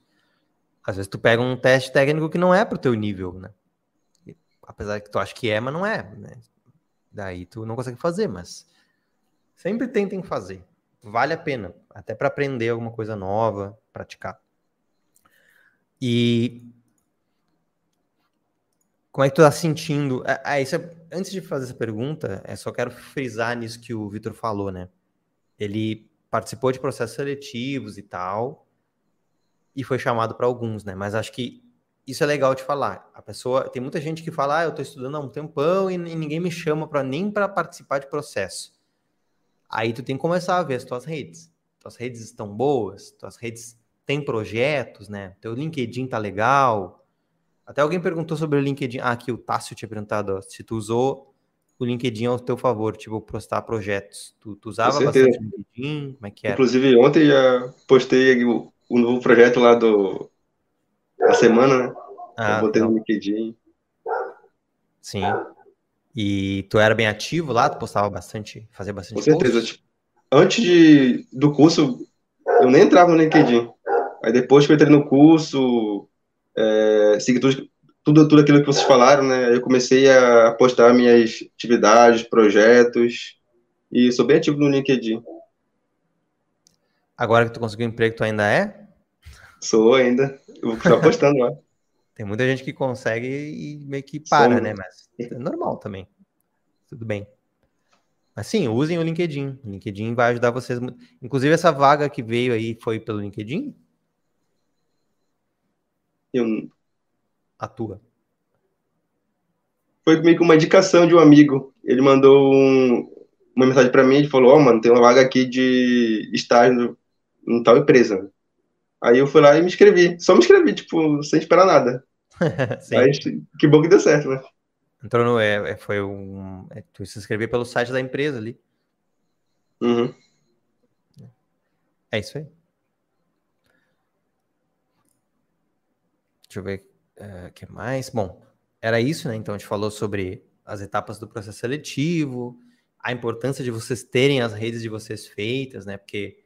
Às vezes tu pega um teste técnico que não é pro teu nível, né? Apesar que tu acha que é, mas não é, né? Daí tu não consegue fazer, mas sempre tentem fazer. Vale a pena, até para aprender alguma coisa nova, praticar. E como é que tu tá sentindo? Ah, isso é- Antes de fazer essa pergunta, é só quero frisar nisso que o Vitor falou, né? Ele participou de processos seletivos e tal, e foi chamado para alguns, né? Mas acho que isso é legal de falar. A pessoa tem muita gente que fala, ah, eu tô estudando há um tempão e, e ninguém me chama para nem para participar de processo. Aí tu tem que começar a ver as tuas redes. Tuas redes estão boas, tuas redes têm projetos, né? Teu LinkedIn tá legal. Até alguém perguntou sobre o LinkedIn. Ah, aqui o Tássio tinha perguntado ó, se tu usou o LinkedIn ao teu favor, tipo, postar projetos. Tu, tu usava bastante o LinkedIn? Como é que era? Inclusive, ontem já postei o, o novo projeto lá do da semana, né? Ah, eu botei legal. no LinkedIn. Sim. E tu era bem ativo lá? Tu postava bastante, fazia bastante Com certeza. Tipo, antes de, do curso, eu nem entrava no LinkedIn. Aí depois que eu entrei no curso, é, segui tudo, tudo, tudo aquilo que vocês falaram, né? Eu comecei a postar minhas atividades, projetos, e sou bem ativo no LinkedIn. Agora que tu conseguiu um emprego, tu ainda é? Sou ainda. Eu vou continuar postando lá. Tem muita gente que consegue e meio que para, né? Mas é normal também. Tudo bem. Mas sim, usem o LinkedIn. O LinkedIn vai ajudar vocês. Inclusive, essa vaga que veio aí foi pelo LinkedIn? Eu, A tua. foi meio que uma indicação de um amigo. Ele mandou um- uma mensagem para mim e falou: Ó, mano, tem uma vaga aqui de estágio em tal empresa. Aí eu fui lá e me inscrevi. Só me inscrevi, tipo, sem esperar nada. Mas que bom que deu certo, né? Entrou no. É, é, foi um. é, tu se inscreveu pelo site da empresa ali. Uhum. É isso aí. Deixa eu ver o que mais. Bom, era isso, né? Então a gente falou sobre as etapas do processo seletivo, a importância de vocês terem as redes de vocês feitas, né? Porque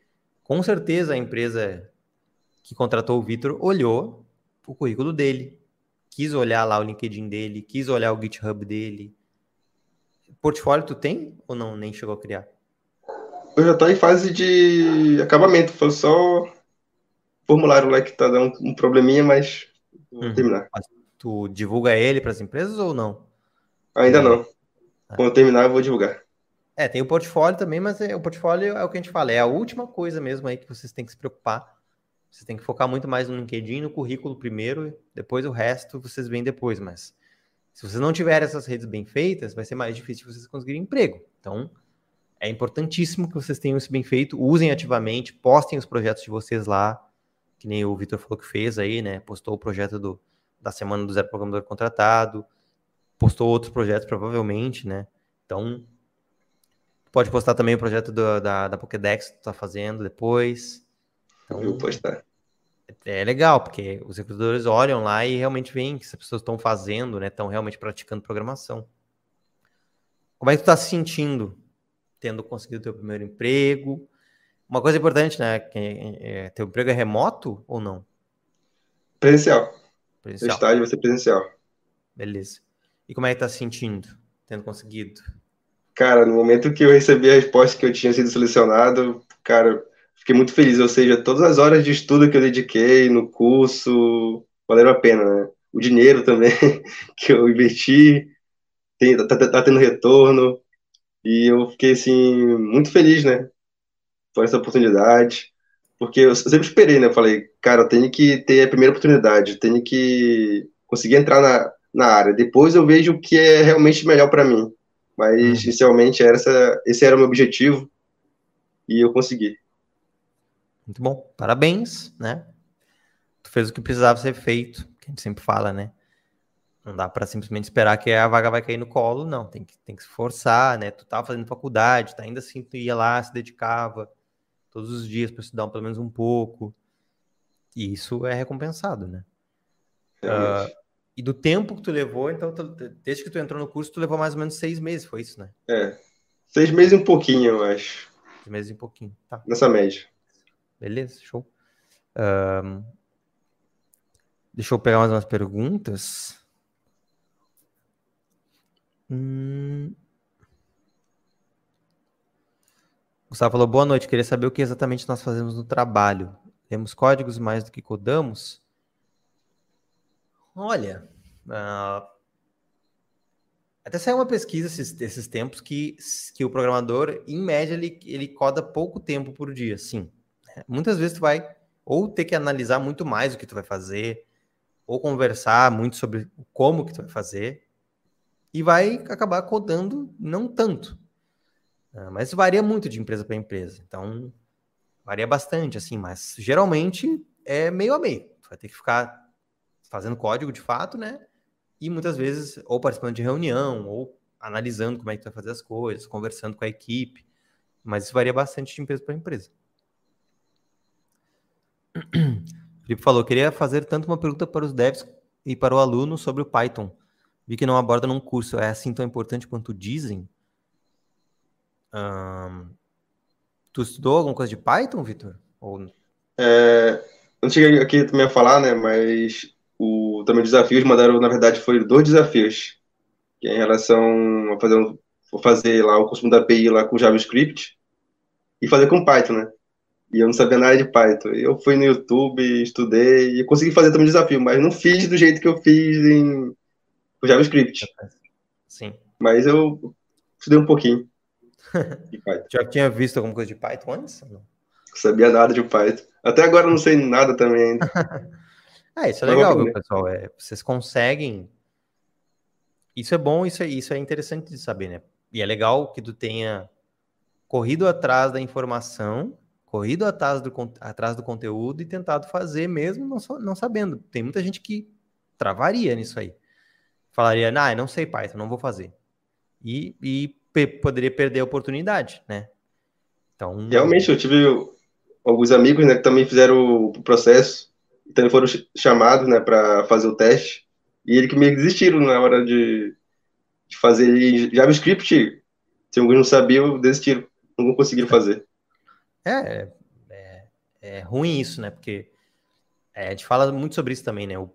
com certeza a empresa que contratou o Vitor olhou o currículo dele, quis olhar lá o LinkedIn dele, quis olhar o GitHub dele. Portfólio tu tem ou não? Nem chegou a criar? Eu já tô em fase de acabamento. Foi só formulário lá que tá dando um probleminha, mas vou Uhum. terminar. Tu divulga ele para as empresas ou não? Ainda É. não. Quando eu terminar, eu vou divulgar. É, tem o portfólio também, mas é- o portfólio é o que a gente fala, é a última coisa mesmo aí que vocês têm que se preocupar. Vocês têm que focar muito mais no LinkedIn, no currículo primeiro, depois o resto vocês veem depois, mas se vocês não tiverem essas redes bem feitas, vai ser mais difícil vocês conseguirem emprego. Então, é importantíssimo que vocês tenham isso bem feito, usem ativamente, postem os projetos de vocês lá, que nem o Vitor falou que fez aí, né? Postou o projeto do, da semana do Zero Programador Contratado, postou outros projetos provavelmente, né? Então, pode postar também o projeto do, da, da Pokédex que tu tá fazendo depois. Então, Eu vou postar. É legal, porque os recrutadores olham lá e realmente veem que as pessoas estão fazendo, né? Estão realmente praticando programação. Como é que tu tá se sentindo tendo conseguido teu primeiro emprego? Uma coisa importante, né? Que, é, teu emprego é remoto ou não? Presencial. Presencial. O estágio vai ser presencial. Beleza. E como é que tá se sentindo, tendo conseguido? Cara, no momento que eu recebi a resposta que eu tinha sido selecionado, cara, fiquei muito feliz. Ou seja, todas as horas de estudo que eu dediquei no curso valeram a pena, né? O dinheiro também que eu investi, tem, tá, tá, tá tendo retorno. E eu fiquei, assim, muito feliz, né? Por essa oportunidade. Porque eu sempre esperei, né? Eu falei, cara, eu tenho que ter a primeira oportunidade, tenho que conseguir entrar na, na área. Depois eu vejo o que é realmente melhor para mim. Mas, hum. inicialmente, essa, esse era o meu objetivo e eu consegui. Muito bom. Parabéns, né? Tu fez o que precisava ser feito, que a gente sempre fala, né? Não dá para simplesmente esperar que a vaga vai cair no colo, não. Tem que, tem que se forçar, né? Tu tava fazendo faculdade, tá? ainda assim tu ia lá, se dedicava todos os dias para estudar pelo menos um pouco. E isso é recompensado, né? Uh, e do tempo que tu levou, então, tu, desde que tu entrou no curso, tu levou mais ou menos seis meses, foi isso, né? É. Seis meses e um pouquinho, eu acho. Seis meses e um pouquinho, tá. Nessa média. Beleza, show. Um, deixa eu pegar mais umas perguntas. Hum... Gustavo falou, boa noite, queria saber o que exatamente nós fazemos no trabalho. Temos códigos mais do que codamos? Olha, uh, até saiu uma pesquisa esses, esses tempos que, que o programador, em média, ele, ele coda pouco tempo por dia, sim. Muitas vezes tu vai ou ter que analisar muito mais o que tu vai fazer, ou conversar muito sobre como que tu vai fazer, e vai acabar codando não tanto. Uh, mas varia muito de empresa para empresa. Então, varia bastante, assim, mas geralmente é meio a meio. Tu vai ter que ficar fazendo código de fato, né? E muitas vezes ou participando de reunião, ou analisando como é que tu vai fazer as coisas, conversando com a equipe. Mas isso varia bastante de empresa para empresa. Felipe falou, queria fazer tanto uma pergunta para os devs e para o aluno sobre o Python. Vi que não aborda num curso. É assim tão importante quanto dizem? Tu estudou alguma coisa de Python, Vitor? Ou... É, não cheguei aqui também a falar, né? Mas o também desafios mandaram, na verdade, foi dois desafios, que é em relação a fazer um, fazer lá o curso da API lá com JavaScript e fazer com Python, né? E eu não sabia nada de Python. Eu fui no YouTube, estudei e consegui fazer também o desafio, mas não fiz do jeito que eu fiz em com JavaScript. Sim. Mas eu estudei um pouquinho. Já tinha visto alguma coisa de Python antes? Não? sabia nada de Python. Até agora não sei nada também ainda. Ah, isso é legal, viu, pessoal? É, vocês conseguem. Isso é bom, isso é, isso é interessante de saber, né? E é legal que tu tenha corrido atrás da informação, corrido atrás do, atrás do conteúdo e tentado fazer mesmo não, não sabendo. Tem muita gente que travaria nisso aí. Falaria, ah, não sei Python, não vou fazer. E, e poderia perder a oportunidade, né? Então... Realmente, eu tive alguns amigos né, que também fizeram o processo então foram chamados, né, para fazer o teste. E ele que meio que desistiram na hora de, de fazer JavaScript. Se alguns não sabiam, desistiram. Não conseguiram fazer. É, é, é ruim isso, né? Porque é, a gente fala muito sobre isso também, né? O,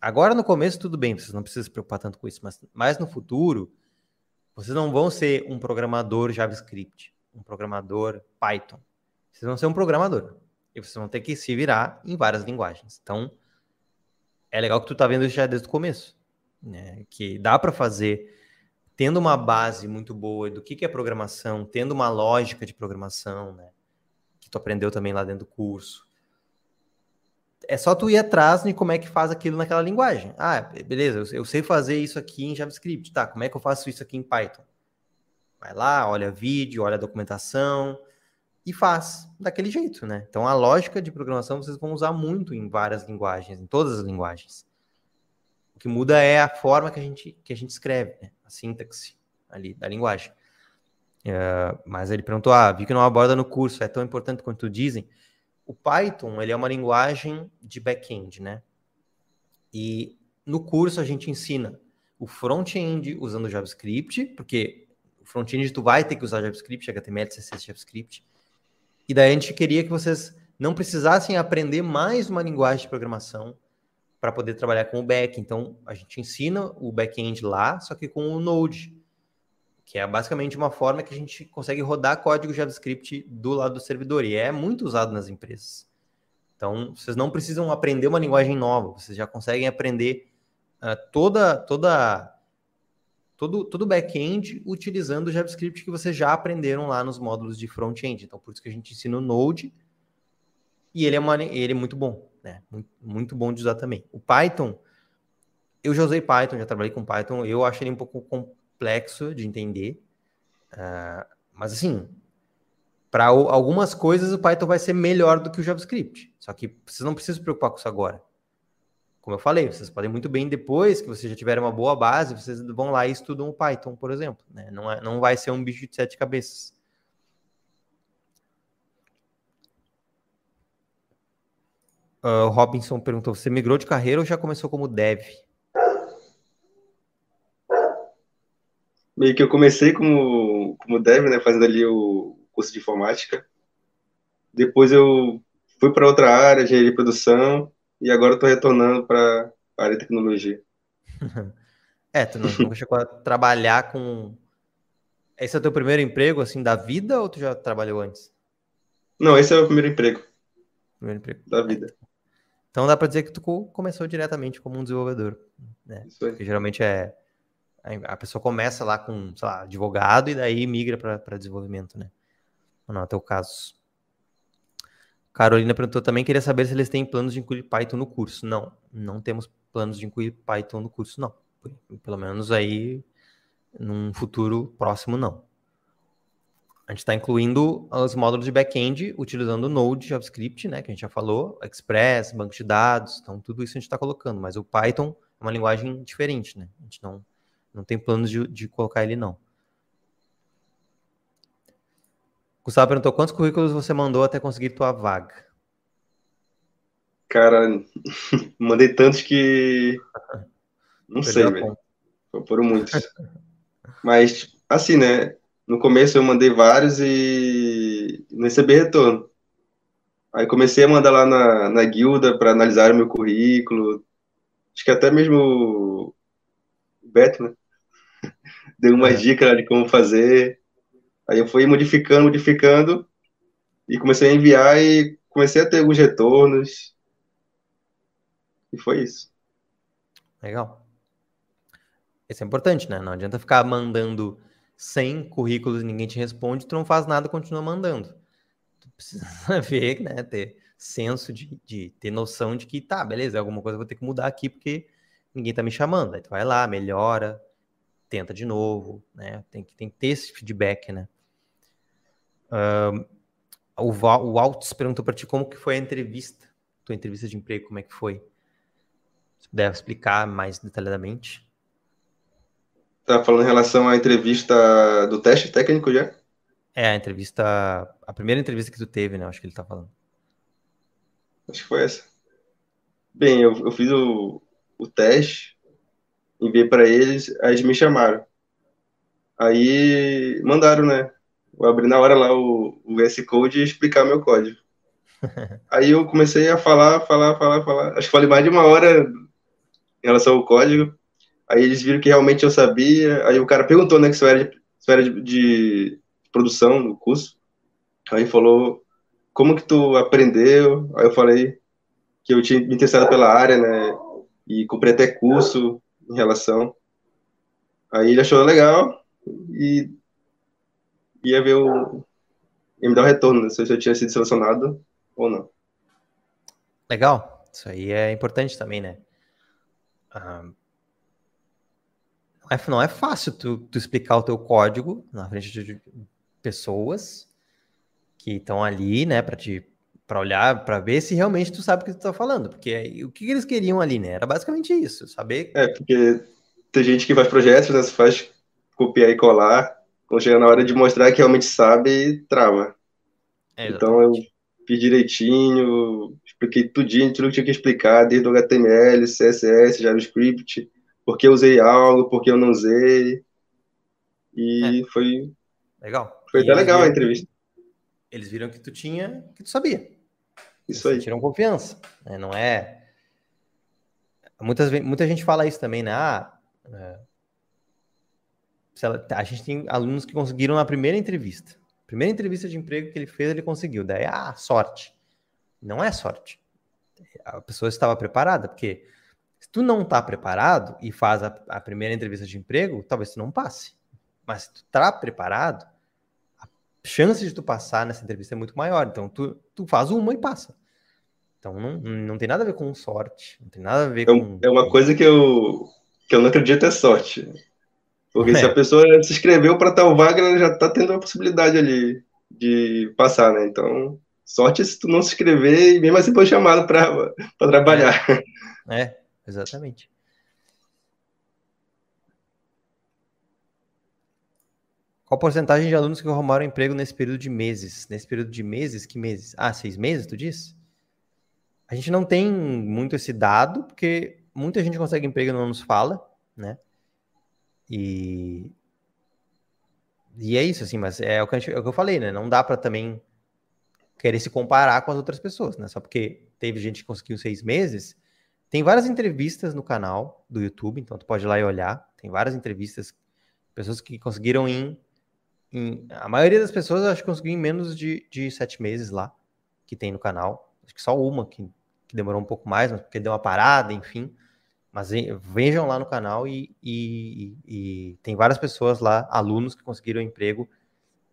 agora no começo tudo bem, vocês não precisam se preocupar tanto com isso, mas mais no futuro, vocês não vão ser um programador JavaScript, um programador Python. Vocês vão ser um programador. E vocês vão ter que se virar em várias linguagens. Então, é legal que tu tá vendo isso já desde o começo. Né? Que dá para fazer tendo uma base muito boa do que, que é programação, tendo uma lógica de programação, né? Que tu aprendeu também lá dentro do curso. É só tu ir atrás de como é que faz aquilo naquela linguagem. Ah, beleza, eu sei fazer isso aqui em JavaScript. Tá, como é que eu faço isso aqui em Python? Vai lá, olha vídeo, olha a documentação e faz daquele jeito, né? Então a lógica de programação vocês vão usar muito em várias linguagens, em todas as linguagens. O que muda é a forma que a gente, que a gente escreve, né? a sintaxe ali da linguagem. Uh, mas ele perguntou, ah, vi que não aborda no curso, é tão importante quanto dizem. O Python, ele é uma linguagem de back-end, né? E no curso a gente ensina o front-end usando JavaScript, porque o front-end tu vai ter que usar JavaScript, HTML, CSS, JavaScript. E daí a gente queria que vocês não precisassem aprender mais uma linguagem de programação para poder trabalhar com o back. Então a gente ensina o back-end lá, só que com o Node, que é basicamente uma forma que a gente consegue rodar código JavaScript do lado do servidor e é muito usado nas empresas. Então vocês não precisam aprender uma linguagem nova, vocês já conseguem aprender uh, toda toda todo todo back-end utilizando o JavaScript que vocês já aprenderam lá nos módulos de front-end. Então por isso que a gente ensina o Node e ele é uma, ele é muito bom, né? Muito, muito bom de usar também. O Python eu já usei Python, já trabalhei com Python, eu acho ele um pouco complexo de entender. Uh, mas assim, para algumas coisas o Python vai ser melhor do que o JavaScript. Só que vocês não precisam se preocupar com isso agora. Como eu falei, vocês podem muito bem depois que vocês já tiverem uma boa base, vocês vão lá e estudam o Python, por exemplo. Né? Não, é, não vai ser um bicho de sete cabeças. Uh, Robinson perguntou: você migrou de carreira ou já começou como dev? Meio que eu comecei como, como dev, né, fazendo ali o curso de informática. Depois eu fui para outra área, engenharia de produção, e agora estou retornando para a área de tecnologia. é, tu não, nunca chegou a trabalhar com. Esse é o teu primeiro emprego, assim, da vida, ou tu já trabalhou antes? Não, esse é o primeiro emprego. Primeiro emprego. Da vida. Então dá para dizer que tu começou diretamente como um desenvolvedor. Né? Isso aí. Porque geralmente é a pessoa começa lá com, sei lá, advogado e daí migra para desenvolvimento, né? Não, é o caso. Carolina perguntou também, queria saber se eles têm planos de incluir Python no curso. Não, não temos planos de incluir Python no curso, não. Pelo menos aí, num futuro próximo, não. A gente está incluindo os módulos de back-end utilizando Node, JavaScript, né, que a gente já falou, Express, banco de dados, então tudo isso a gente está colocando. Mas o Python é uma linguagem diferente, né? A gente não não tem planos de, de colocar ele, não. Gustavo perguntou quantos currículos você mandou até conseguir tua vaga? Cara, mandei tantos que. Não sei, velho. Foram muitos. Mas, assim, né? No começo eu mandei vários e não recebi retorno. Aí comecei a mandar lá na, na guilda para analisar o meu currículo. Acho que até mesmo o Beto, né? deu uma é. dica de como fazer. Aí eu fui modificando, modificando, e comecei a enviar e comecei a ter alguns retornos. E foi isso. Legal. Isso é importante, né? Não adianta ficar mandando 100 currículos e ninguém te responde, tu não faz nada, continua mandando. Tu precisa ver, né? Ter senso de, de ter noção de que, tá, beleza, alguma coisa eu vou ter que mudar aqui porque ninguém tá me chamando. Aí tu vai lá, melhora, tenta de novo, né? Tem que, tem que ter esse feedback, né? Uh, o, Val, o Alts perguntou para ti como que foi a entrevista, tua entrevista de emprego, como é que foi? Se puder explicar mais detalhadamente. Tá falando em relação à entrevista do teste técnico já? É, a entrevista, a primeira entrevista que tu teve, né? Acho que ele tá falando. Acho que foi essa. Bem, eu, eu fiz o, o teste, enviei para eles, aí eles me chamaram. Aí mandaram, né? Eu abri na hora lá o, o S Code e explicar meu código. aí eu comecei a falar, falar, falar, falar. Acho que falei mais de uma hora em relação ao código. Aí eles viram que realmente eu sabia. Aí o cara perguntou, né, que se eu era de, eu era de, de produção no curso. Aí falou, como que tu aprendeu? Aí eu falei que eu tinha me interessado pela área, né, e comprei até curso em relação. Aí ele achou legal e ia ver o. ia me dar o retorno, né, se eu tinha sido selecionado ou não. Legal. Isso aí é importante também, né? Ah, não não é fácil tu, tu explicar o teu código na frente de pessoas que estão ali, né, para te para olhar, para ver se realmente tu sabe o que tu tá falando, porque o que eles queriam ali, né? Era basicamente isso, saber. É, porque tem gente que faz projetos, né, faz copiar e colar, quando chega na hora de mostrar que realmente sabe, trava. É, então eu fiz direitinho, expliquei tudinho, tudo que tinha que explicar, desde o HTML, CSS, JavaScript, porque eu usei algo, porque eu não usei. E é. foi. Legal. Foi e até legal viram, a entrevista. Eles viram que tu tinha, que tu sabia. Isso aí. Tiram confiança. Né? Não é. Muitas, muita gente fala isso também, né? Ah, é... a gente tem alunos que conseguiram na primeira entrevista. Primeira entrevista de emprego que ele fez, ele conseguiu. Daí, ah, sorte. Não é sorte. A pessoa estava preparada, porque se tu não está preparado e faz a, a, primeira entrevista de emprego, talvez tu não passe. Mas se tu tá preparado, chance de tu passar nessa entrevista é muito maior. Então, tu, tu faz uma e passa. Então, não, não tem nada a ver com sorte. Não tem nada a ver é, com... É uma coisa que eu, que eu não acredito é sorte. Porque é. se a pessoa se inscreveu para tal vaga, ela já está tendo a possibilidade ali de passar, né? Então, sorte se tu não se inscrever e mesmo assim foi chamado para trabalhar. É. é, exatamente. Qual porcentagem de alunos que arrumaram emprego nesse período de meses? Nesse período de meses, que meses? Ah, seis meses, tu disse? A gente não tem muito esse dado, porque muita gente consegue emprego e não nos fala, né? E, e é isso, assim, mas é o que, gente, é o que eu falei, né? Não dá para também querer se comparar com as outras pessoas, né? Só porque teve gente que conseguiu seis meses. Tem várias entrevistas no canal do YouTube, então tu pode ir lá e olhar. Tem várias entrevistas, pessoas que conseguiram em. Em a maioria das pessoas acho que conseguiu em menos de, de sete meses lá, que tem no canal. Acho que só uma que, que demorou um pouco mais, mas porque deu uma parada, enfim. Mas vejam lá no canal e, e, e, tem várias pessoas lá, alunos que conseguiram emprego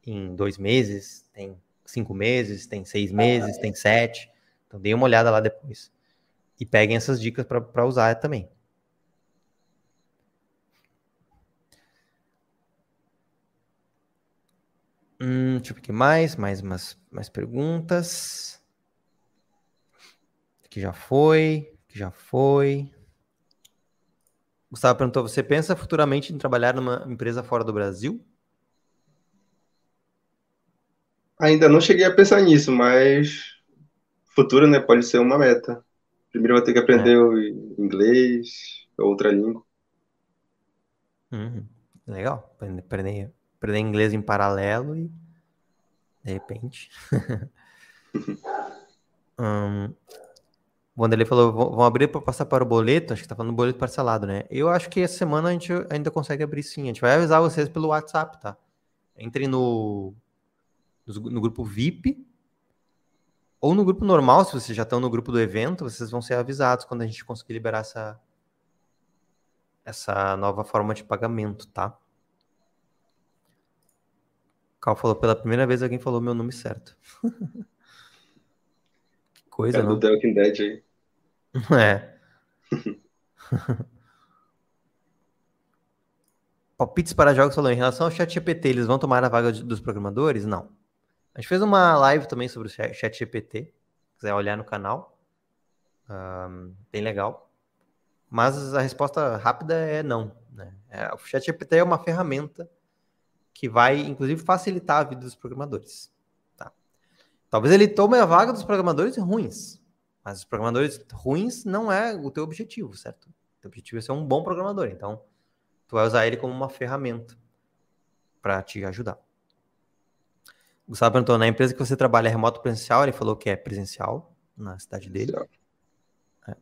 em dois meses, tem cinco meses, tem seis meses, tem sete. Então deem uma olhada lá depois. E peguem essas dicas para usar também. Hum, deixa eu ver aqui mais, mais umas mais perguntas. Aqui já foi, aqui já foi. Gustavo perguntou: você pensa futuramente em trabalhar numa empresa fora do Brasil? Ainda não cheguei a pensar nisso, mas futuro, né, pode ser uma meta. Primeiro vou ter que aprender é. o inglês, outra língua. Uhum. Legal, aprender, aprender inglês em paralelo e de repente. um, O Vanderlei falou, vão abrir para passar para o boleto, acho que tá falando boleto parcelado, né? Eu acho que essa semana a gente ainda consegue abrir sim. A gente vai avisar vocês pelo WhatsApp, tá? Entrem no, no grupo VIP ou no grupo normal, se vocês já estão no grupo do evento, vocês vão ser avisados quando a gente conseguir liberar essa, essa nova forma de pagamento, tá? Cal falou, pela primeira vez alguém falou meu nome certo. que coisa, Cara não? do The Walking Dead aí. É. Palpites para jogos falou em relação ao chat GPT, eles vão tomar a vaga dos programadores? Não. A gente fez uma live também sobre o chat GPT, quiser olhar no canal. Um, bem legal. Mas a resposta rápida é não. Né? É, o chat GPT é uma ferramenta que vai, inclusive, facilitar a vida dos programadores. Tá? Talvez ele tome a vaga dos programadores ruins, mas os programadores ruins não é o teu objetivo, certo? O teu objetivo é ser um bom programador. Então, tu vai usar ele como uma ferramenta para te ajudar. O Gustavo perguntou, na empresa que você trabalha é remoto presencial? Ele falou que é presencial na cidade dele. É.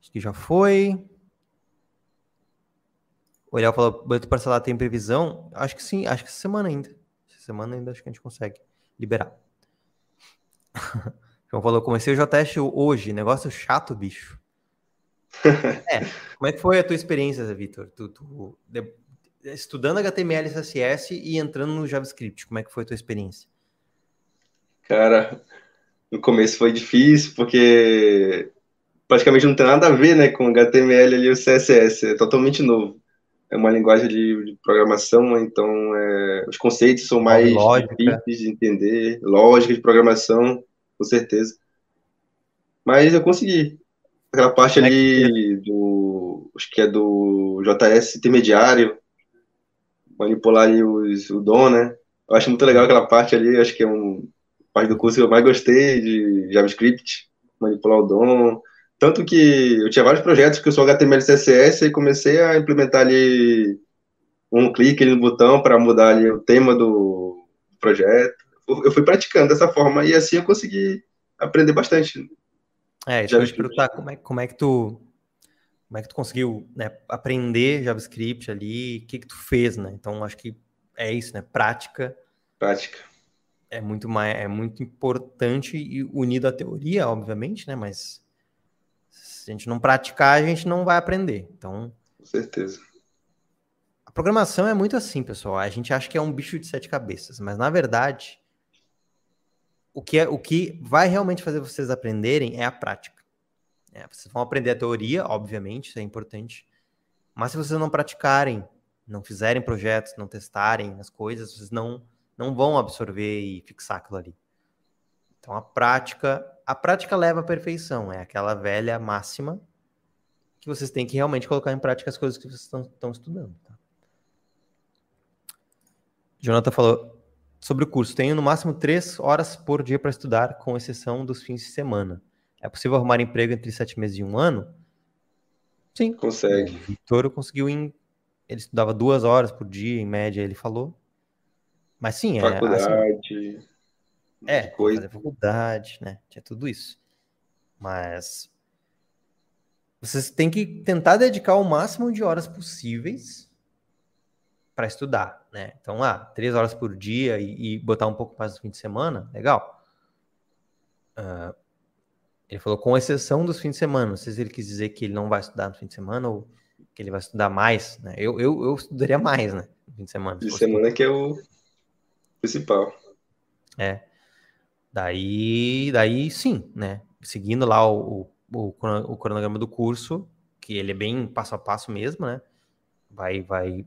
Acho que já foi. O Eliel falou, boleto parcelado tem previsão? Acho que sim, acho que essa semana ainda. Essa semana ainda acho que a gente consegue liberar. João falou, comecei o JTest hoje, negócio chato, bicho. é, como é que foi a tua experiência, Vitor? Tu, tu, estudando HTML, CSS e entrando no JavaScript, como é que foi a tua experiência? Cara, no começo foi difícil, porque praticamente não tem nada a ver, né, com HTML e o CSS, é totalmente novo. É uma linguagem de, de programação, então é, os conceitos são mais lógica. difíceis de entender, lógica de programação, com certeza. Mas eu consegui. Aquela parte é que ali do. Acho que é do JS intermediário, manipular ali os, o DOM, né? Eu acho muito legal aquela parte ali, acho que é um parte do curso que eu mais gostei de JavaScript, manipular o DOM. Tanto que eu tinha vários projetos que eu sou HTML e CSS e comecei a implementar ali um clique ali no botão para mudar ali o tema do projeto. Eu fui praticando dessa forma e assim eu consegui aprender bastante. É, isso eu te perguntar, como é, como é que tu como é que tu conseguiu né, aprender JavaScript ali, o que que tu fez, né? Então, acho que é isso, né? Prática Prática. é muito mais, é muito importante e unido à teoria, obviamente, né? Mas se a gente não praticar, a gente não vai aprender. Então, Com certeza. a programação é muito assim, pessoal. A gente acha que é um bicho de sete cabeças, mas na verdade, o que, é, o que vai realmente fazer vocês aprenderem é a prática. É, vocês vão aprender a teoria, obviamente, isso é importante. Mas se vocês não praticarem, não fizerem projetos, não testarem as coisas, vocês não, não vão absorver e fixar aquilo ali. Então a prática, a prática leva à perfeição, é aquela velha máxima que vocês têm que realmente colocar em prática as coisas que vocês estão, estudando. Tá? Jonathan falou sobre o curso. Tenho no máximo três horas por dia para estudar, com exceção dos fins de semana. É possível arrumar emprego entre sete meses e um ano? Sim. Consegue. O Vitor conseguiu em. Ele estudava duas horas por dia, em média, ele falou. Mas sim, é. assim, Faculdade. É, coisa. fazer faculdade, né? Tinha tudo isso. Mas vocês têm que tentar dedicar o máximo de horas possíveis para estudar, né? Então, ah, três horas por dia e, e botar um pouco mais no fim de semana, legal. Ah, ele falou com exceção dos fins de semana. Não sei se ele quis dizer que ele não vai estudar no fim de semana ou que ele vai estudar mais, né? Eu, eu, eu estudaria mais, né? No fim de semana. se De semana que é o principal. É. Daí, daí sim, né? Seguindo lá o, o, o crono- o cronograma do curso, que ele é bem passo a passo mesmo, né? Vai, vai,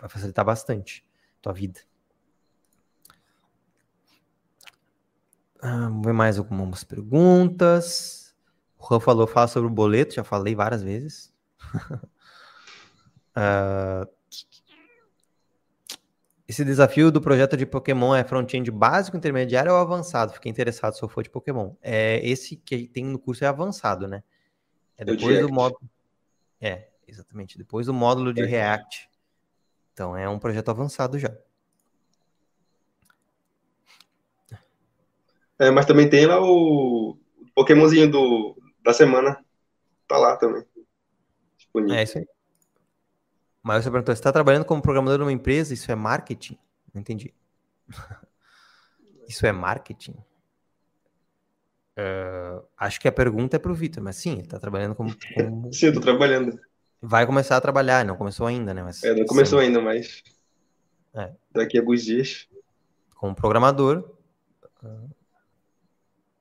vai facilitar bastante a tua vida. Ah, vamos ver mais algumas perguntas. O Juan falou, fala sobre o boleto, já falei várias vezes. Ah, esse desafio do projeto de Pokémon é front-end básico, intermediário ou avançado? Fiquei interessado se eu for de Pokémon. É, esse que tem no curso é avançado, né? É o depois do módulo. É, exatamente. Depois do módulo de É. React. Então é um projeto avançado já. É, mas também tem lá o Pokémonzinho do, da semana. Tá lá também. Disponível. É isso aí. Mas você perguntou, você está trabalhando como programador numa empresa? Isso é marketing? Não entendi. Isso é marketing? É, acho que a pergunta é para o Vitor, mas sim, ele está trabalhando como, como- Sim, tô trabalhando. Vai começar a trabalhar, não começou ainda, né? Mas É, não começou ainda, mas É. daqui a alguns dias. como programador ah,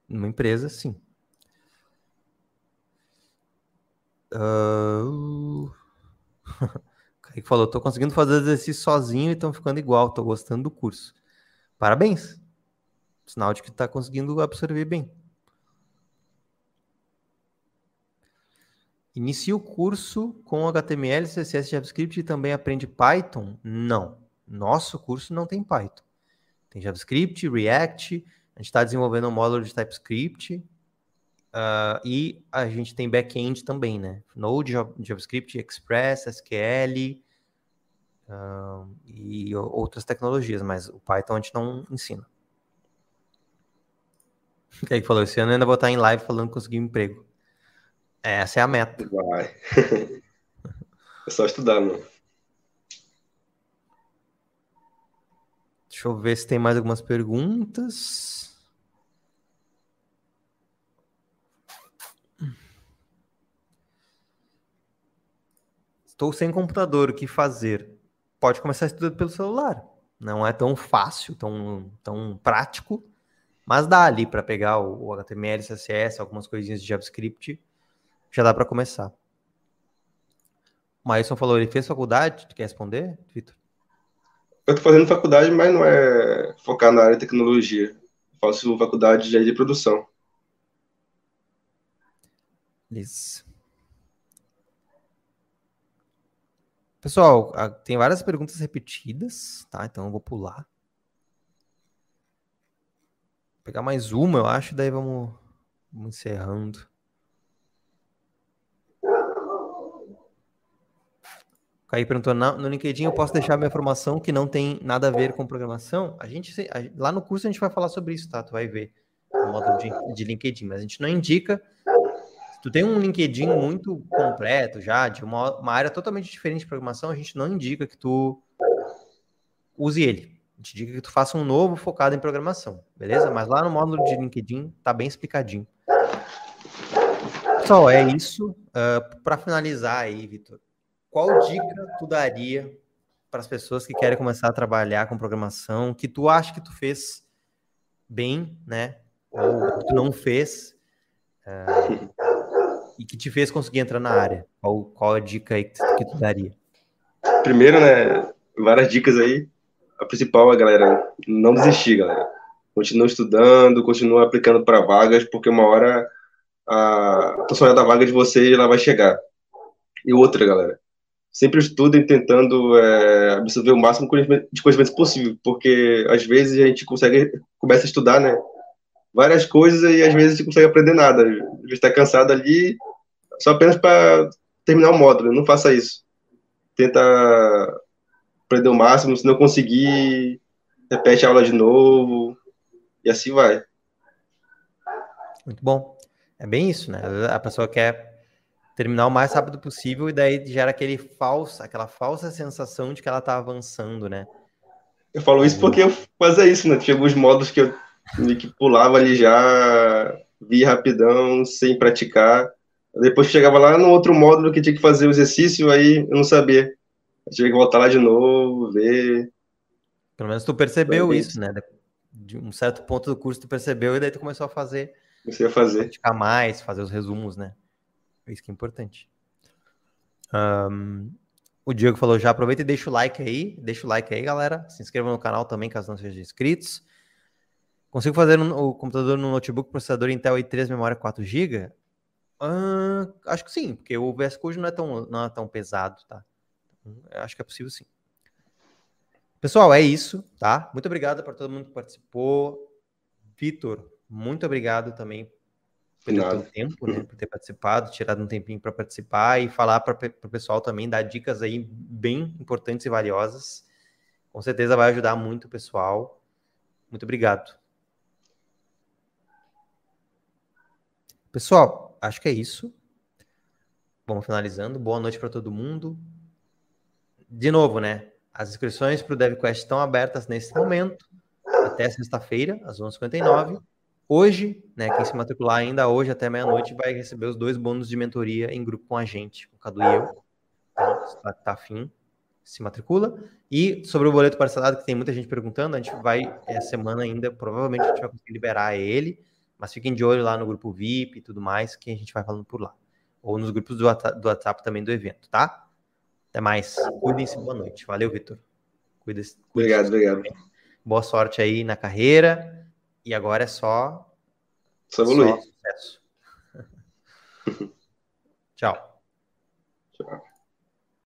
numa empresa, sim. Ah, o Kaique falou, tô conseguindo fazer exercício sozinho e estão ficando igual, tô gostando do curso. Parabéns. Sinal de que tá conseguindo absorver bem. Inicia o curso com HTML, CSS, JavaScript e também aprende Python? Não. Nosso curso não tem Python. Tem JavaScript, React, a gente está desenvolvendo um módulo de TypeScript ah, e a gente tem back-end também, né? Node, Ja- JavaScript, Express, SQL ah, e outras tecnologias, mas o Python a gente não ensina. O que falou? Esse ano eu ainda vou estar em live falando que consegui um emprego. Essa é a meta. Vai. É só estudar, mano. Deixa eu ver se tem mais algumas perguntas. Estou sem computador, o que fazer? Pode começar estudando pelo celular. Não é tão fácil, tão, tão prático, mas dá ali para pegar o, o HTML, CSS, algumas coisinhas de JavaScript, já dá para começar. O Maílson falou, ele fez faculdade? Tu quer responder, Vitor? Eu tô fazendo faculdade, mas não é focar na área de tecnologia. Eu faço faculdade de, de produção. Isso. Pessoal, tem várias perguntas repetidas, tá? Então eu vou pular. Vou pegar mais uma, eu acho, daí vamos, vamos encerrando. Caí perguntou, no LinkedIn eu posso deixar minha formação que não tem nada a ver com programação? A gente, lá no curso a gente vai falar sobre isso, tá? Tu vai ver o módulo de, de LinkedIn, mas a gente não indica tu tem um LinkedIn muito completo já, de uma, uma, área totalmente diferente de programação, a gente não indica que tu use ele. A gente indica que tu faça um novo focado em programação, beleza? Mas lá no módulo de LinkedIn tá bem explicadinho. Pessoal, é isso. Uh, ah, para finalizar aí, Vitor, qual dica tu daria para as pessoas que querem começar a trabalhar com programação, que tu acha que tu fez bem, né? Ou tu não fez? Uh, e que te fez conseguir entrar na área? Qual, qual a dica aí que, que tu daria? Primeiro, né, várias dicas aí. A principal é, galera, não desistir, galera. Continua estudando, continua aplicando para vagas, porque uma hora a funcionária da vaga de vocês ela vai chegar. E outra, galera, sempre estudem tentando é, absorver o máximo de conhecimento possível, porque às vezes a gente consegue começa a estudar, né? Várias coisas e às vezes não consegue aprender nada. Gente está cansado ali só apenas para terminar o módulo. Não faça isso. Tenta aprender o máximo. Se não conseguir, repete a aula de novo. E assim vai. Muito bom. É bem isso, né? A pessoa quer terminar o mais rápido possível e daí gera aquele falsa, aquela falsa sensação de que ela está avançando, né? Eu falo isso porque eu fazia isso, né? Tinha alguns modos que eu que pulava ali já, via rapidão, sem praticar. Depois chegava lá no outro módulo que tinha que fazer o exercício, aí eu não sabia. Eu tinha que voltar lá de novo, ver. Pelo menos tu percebeu isso, né? De um certo ponto do curso tu percebeu e daí tu começou a fazer. Comecei a fazer. Praticar mais, fazer os resumos, né? Isso que é importante. Um, o Diego falou já, aproveita e deixa o like aí. Deixa o like aí, galera. Se inscreva no canal também, caso não sejam inscritos. Consigo fazer o computador no notebook processador Intel i3 memória 4 GB? Acho que sim, porque o VS Code não é tão, não é tão pesado, tá? Eu acho que é possível sim. Pessoal, é isso, tá? Muito obrigado para todo mundo que participou. Vitor, muito obrigado também pelo teu tempo, né? Por ter participado, tirado um tempinho para participar e falar para o pessoal também, dar dicas aí bem importantes e valiosas. Com certeza vai ajudar muito o pessoal. Muito obrigado. Pessoal, acho que é isso. Vamos finalizando. Boa noite para todo mundo. De novo, né? As inscrições para o DevQuest estão abertas nesse momento, até sexta-feira, às 11h59. Hoje, né, quem se matricular ainda hoje até meia-noite vai receber os dois bônus de mentoria em grupo com a gente, o Cadu e eu. Então, se tá, tá afim, se matricula. E sobre o boleto parcelado, que tem muita gente perguntando, a gente vai, essa semana ainda, provavelmente a gente vai conseguir liberar ele mas fiquem de olho lá no grupo VIP e tudo mais, que a gente vai falando por lá. Ou nos grupos do WhatsApp também do evento, tá? Até mais. Cuidem-se. Boa noite. Valeu, Vitor. Cuide obrigado, obrigado. Boa sorte aí na carreira. E agora é só. Só evoluir. Só sucesso. Tchau.